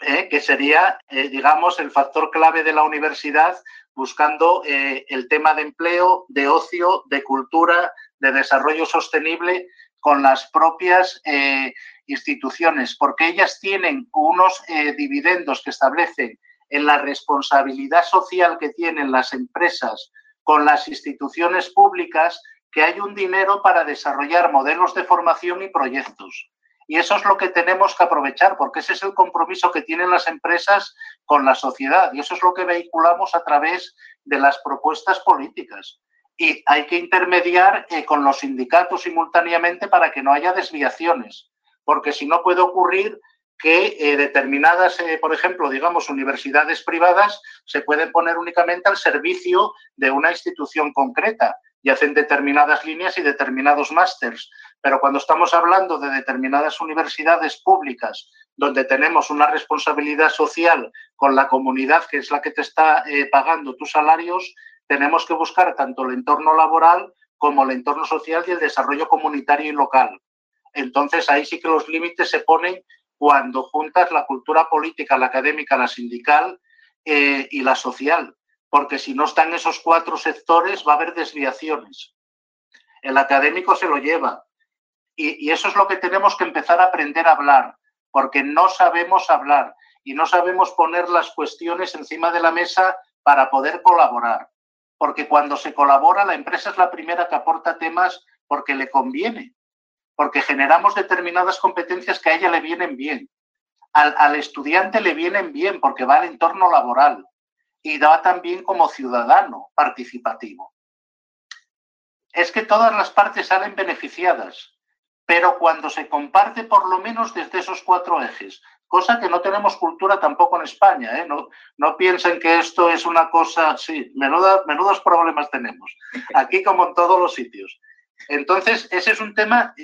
¿eh? que sería, eh, digamos, el factor clave de la universidad buscando el tema de empleo, de ocio, de cultura, de desarrollo sostenible con las propias instituciones, porque ellas tienen unos eh, dividendos que establecen en la responsabilidad social que tienen las empresas con las instituciones públicas, que hay un dinero para desarrollar modelos de formación y proyectos. Y eso es lo que tenemos que aprovechar, porque ese es el compromiso que tienen las empresas con la sociedad. Y eso es lo que vehiculamos a través de las propuestas políticas. Y hay que intermediar eh, con los sindicatos simultáneamente para que no haya desviaciones porque si no puede ocurrir que eh, determinadas, eh, por ejemplo, digamos, universidades privadas se pueden poner únicamente al servicio de una institución concreta y hacen determinadas líneas y determinados másters. Pero cuando estamos hablando de determinadas universidades públicas, donde tenemos una responsabilidad social con la comunidad, que es la que te está pagando tus salarios, tenemos que buscar tanto el entorno laboral como el entorno social y el desarrollo comunitario y local. Entonces ahí sí que los límites se ponen cuando juntas la cultura política, la académica, la sindical eh, y la social, porque si no están esos cuatro sectores va a haber desviaciones. El académico se lo lleva y, y eso es lo que tenemos que empezar a aprender a hablar, porque no sabemos hablar y no sabemos poner las cuestiones encima de la mesa para poder colaborar. Porque cuando se colabora, la empresa es la primera que aporta temas porque le conviene porque generamos determinadas competencias que a ella le vienen bien. Al, estudiante le vienen bien porque va al entorno laboral y da también como ciudadano participativo. Es que todas las partes salen beneficiadas, pero cuando se comparte por lo menos desde esos cuatro ejes, cosa que no tenemos cultura tampoco en España, ¿eh? no, piensen que esto es una cosa, sí, menudos problemas tenemos, aquí como en todos los sitios. Entonces, ese es un tema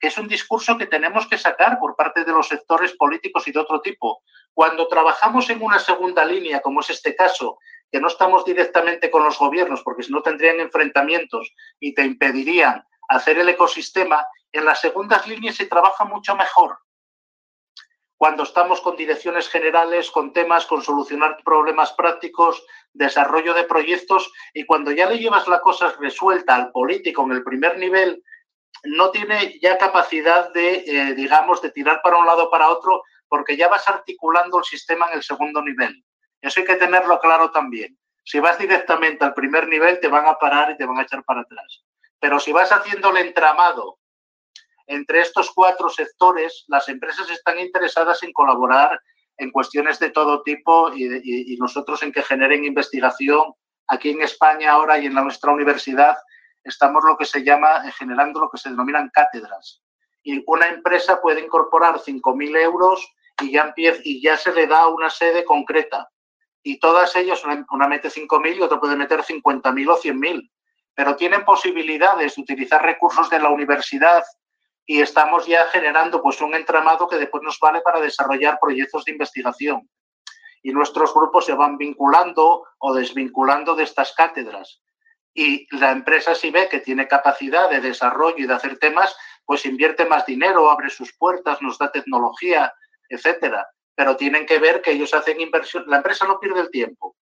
es un discurso que tenemos que sacar por parte de los sectores políticos y de otro tipo. Cuando trabajamos en una segunda línea, como es este caso, que no estamos directamente con los gobiernos, porque si no tendrían enfrentamientos y te impedirían hacer el ecosistema, en las segundas líneas se trabaja mucho mejor cuando estamos con direcciones generales, con temas, con solucionar problemas prácticos, desarrollo de proyectos, y cuando ya le llevas la cosa resuelta al político en el primer nivel, no tiene ya capacidad de, eh, digamos, de tirar para un lado o para otro, porque ya vas articulando el sistema en el segundo nivel. Eso hay que tenerlo claro también. Si vas directamente al primer nivel, te van a parar y te van a echar para atrás. Pero si vas haciendo el entramado entre estos cuatro sectores, las empresas están interesadas en colaborar en cuestiones de todo tipo y, nosotros en que generen investigación. Aquí en España ahora y en la, nuestra universidad estamos lo que se llama eh, generando lo que se denominan cátedras. Y una empresa puede incorporar 5.000 euros y ya, se le da una sede concreta. Y todas ellas, una, una mete 5.000 y otra puede meter 50.000 o 100.000. Pero tienen posibilidades de utilizar recursos de la universidad y estamos ya generando pues un entramado que después nos vale para desarrollar proyectos de investigación. Y nuestros grupos se van vinculando o desvinculando de estas cátedras. Y la empresa si ve que tiene capacidad de desarrollo y de hacer temas, pues invierte más dinero, abre sus puertas, nos da tecnología, etcétera. Pero tienen que ver que ellos hacen inversión. La empresa no pierde el tiempo.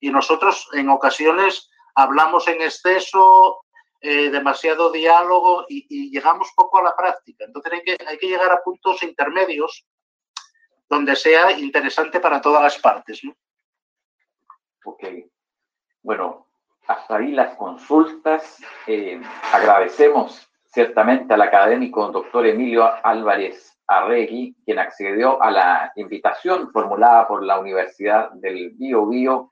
Y nosotros en ocasiones hablamos en exceso, eh, demasiado diálogo y, llegamos poco a la práctica. Entonces hay que, hay que llegar a puntos intermedios donde sea interesante para todas las partes. ¿no? Ok. Bueno, hasta ahí las consultas. Eh, agradecemos ciertamente al académico doctor Emilio Álvarez Arregui, quien accedió a la invitación formulada por la Universidad del Bio Bio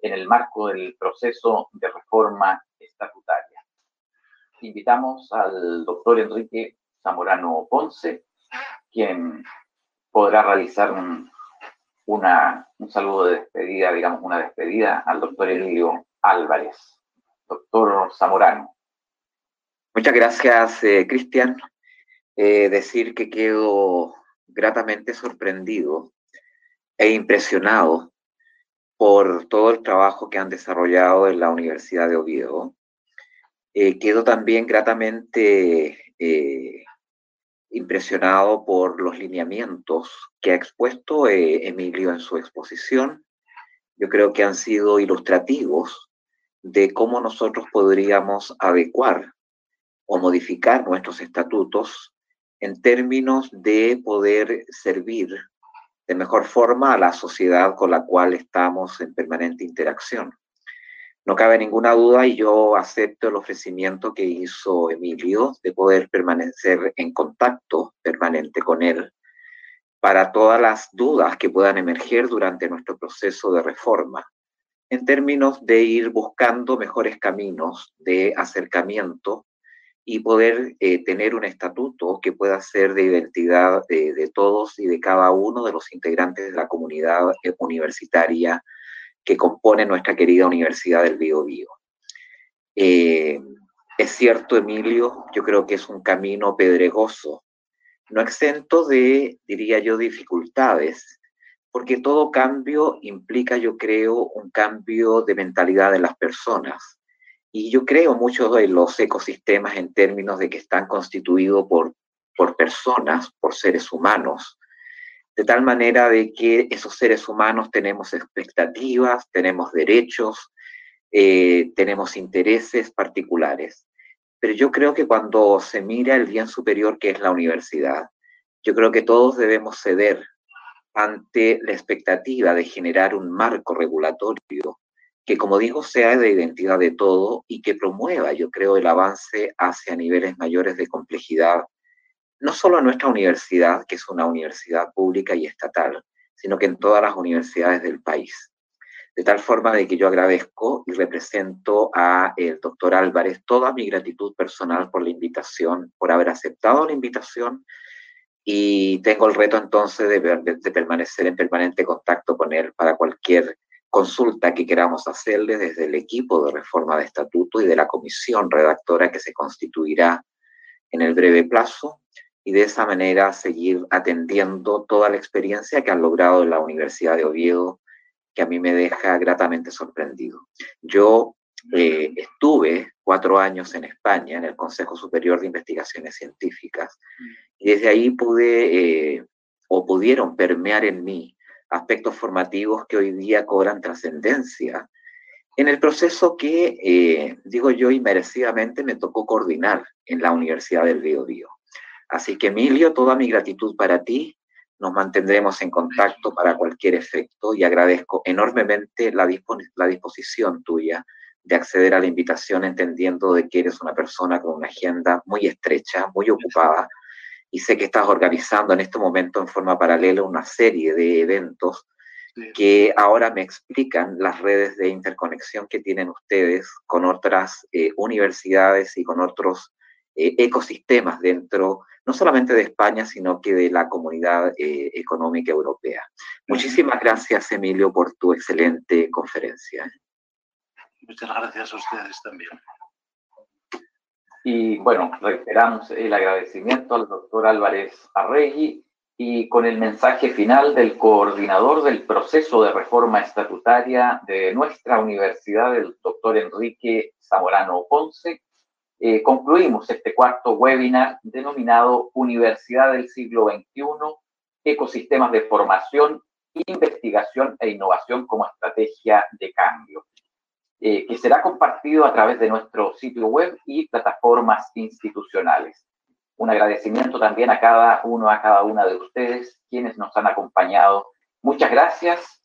en el marco del proceso de reforma estatutaria invitamos al doctor Enrique Zamorano Ponce, quien podrá realizar un, una, un saludo de despedida, digamos, una despedida al doctor Emilio Álvarez. Doctor Zamorano. Muchas gracias, eh, Cristian. Eh, decir que quedo gratamente sorprendido e impresionado por todo el trabajo que han desarrollado en la Universidad de Oviedo eh, quedo también gratamente eh, impresionado por los lineamientos que ha expuesto eh, Emilio en su exposición. Yo creo que han sido ilustrativos de cómo nosotros podríamos adecuar o modificar nuestros estatutos en términos de poder servir de mejor forma a la sociedad con la cual estamos en permanente interacción. No cabe ninguna duda y yo acepto el ofrecimiento que hizo Emilio de poder permanecer en contacto permanente con él para todas las dudas que puedan emerger durante nuestro proceso de reforma, en términos de ir buscando mejores caminos de acercamiento y poder eh, tener un estatuto que pueda ser de identidad de, todos y de cada uno de los integrantes de la comunidad eh, universitaria que compone nuestra querida Universidad del Bío Bío. Eh, es cierto, Emilio, yo creo que es un camino pedregoso, no exento de, diría yo, dificultades, porque todo cambio implica, yo creo, un cambio de mentalidad de las personas y yo creo mucho de los ecosistemas en términos de que están constituidos por, por personas, por seres humanos, de tal manera de que esos seres humanos tenemos expectativas, tenemos derechos, eh, tenemos intereses particulares. Pero yo creo que cuando se mira el bien superior que es la universidad, yo creo que todos debemos ceder ante la expectativa de generar un marco regulatorio que como digo sea de identidad de todo y que promueva, yo creo, el avance hacia niveles mayores de complejidad, no solo en nuestra universidad, que es una universidad pública y estatal, sino que en todas las universidades del país. De tal forma de que yo agradezco y represento a el doctor Álvarez toda mi gratitud personal por la invitación, por haber aceptado la invitación y tengo el reto entonces de, de permanecer en permanente contacto con él para cualquier consulta que queramos hacerle desde el equipo de reforma de estatuto y de la comisión redactora que se constituirá en el breve plazo y de esa manera seguir atendiendo toda la experiencia que han logrado en la Universidad de Oviedo, que a mí me deja gratamente sorprendido. Yo eh, estuve cuatro años en España, en el Consejo Superior de Investigaciones Científicas, y desde ahí pude eh, o pudieron permear en mí aspectos formativos que hoy día cobran trascendencia en el proceso que, eh, digo yo, inmerecidamente me tocó coordinar en la Universidad del Bío Bío. Así que, Emilio, toda mi gratitud para ti. Nos mantendremos en contacto para cualquier efecto y agradezco enormemente la, la disposición tuya de acceder a la invitación entendiendo de que eres una persona con una agenda muy estrecha, muy ocupada, y sé que estás organizando en este momento en forma paralela una serie de eventos que ahora me explican las redes de interconexión que tienen ustedes con otras eh, universidades y con otros eh, ecosistemas dentro, no solamente de España, sino que de la comunidad eh, económica europea. Muchísimas gracias, Emilio, por tu excelente conferencia. Muchas gracias a ustedes también. Y bueno, reiteramos el agradecimiento al doctor Álvarez Arregui y con el mensaje final del coordinador del proceso de reforma estatutaria de nuestra universidad, el doctor Enrique Zamorano Ponce, eh, concluimos este cuarto webinar denominado Universidad del siglo XXI, ecosistemas de formación, investigación e innovación como estrategia de cambio. Eh, que será compartido a través de nuestro sitio web y plataformas institucionales. Un agradecimiento también a cada uno, a cada una de ustedes, quienes nos han acompañado. Muchas gracias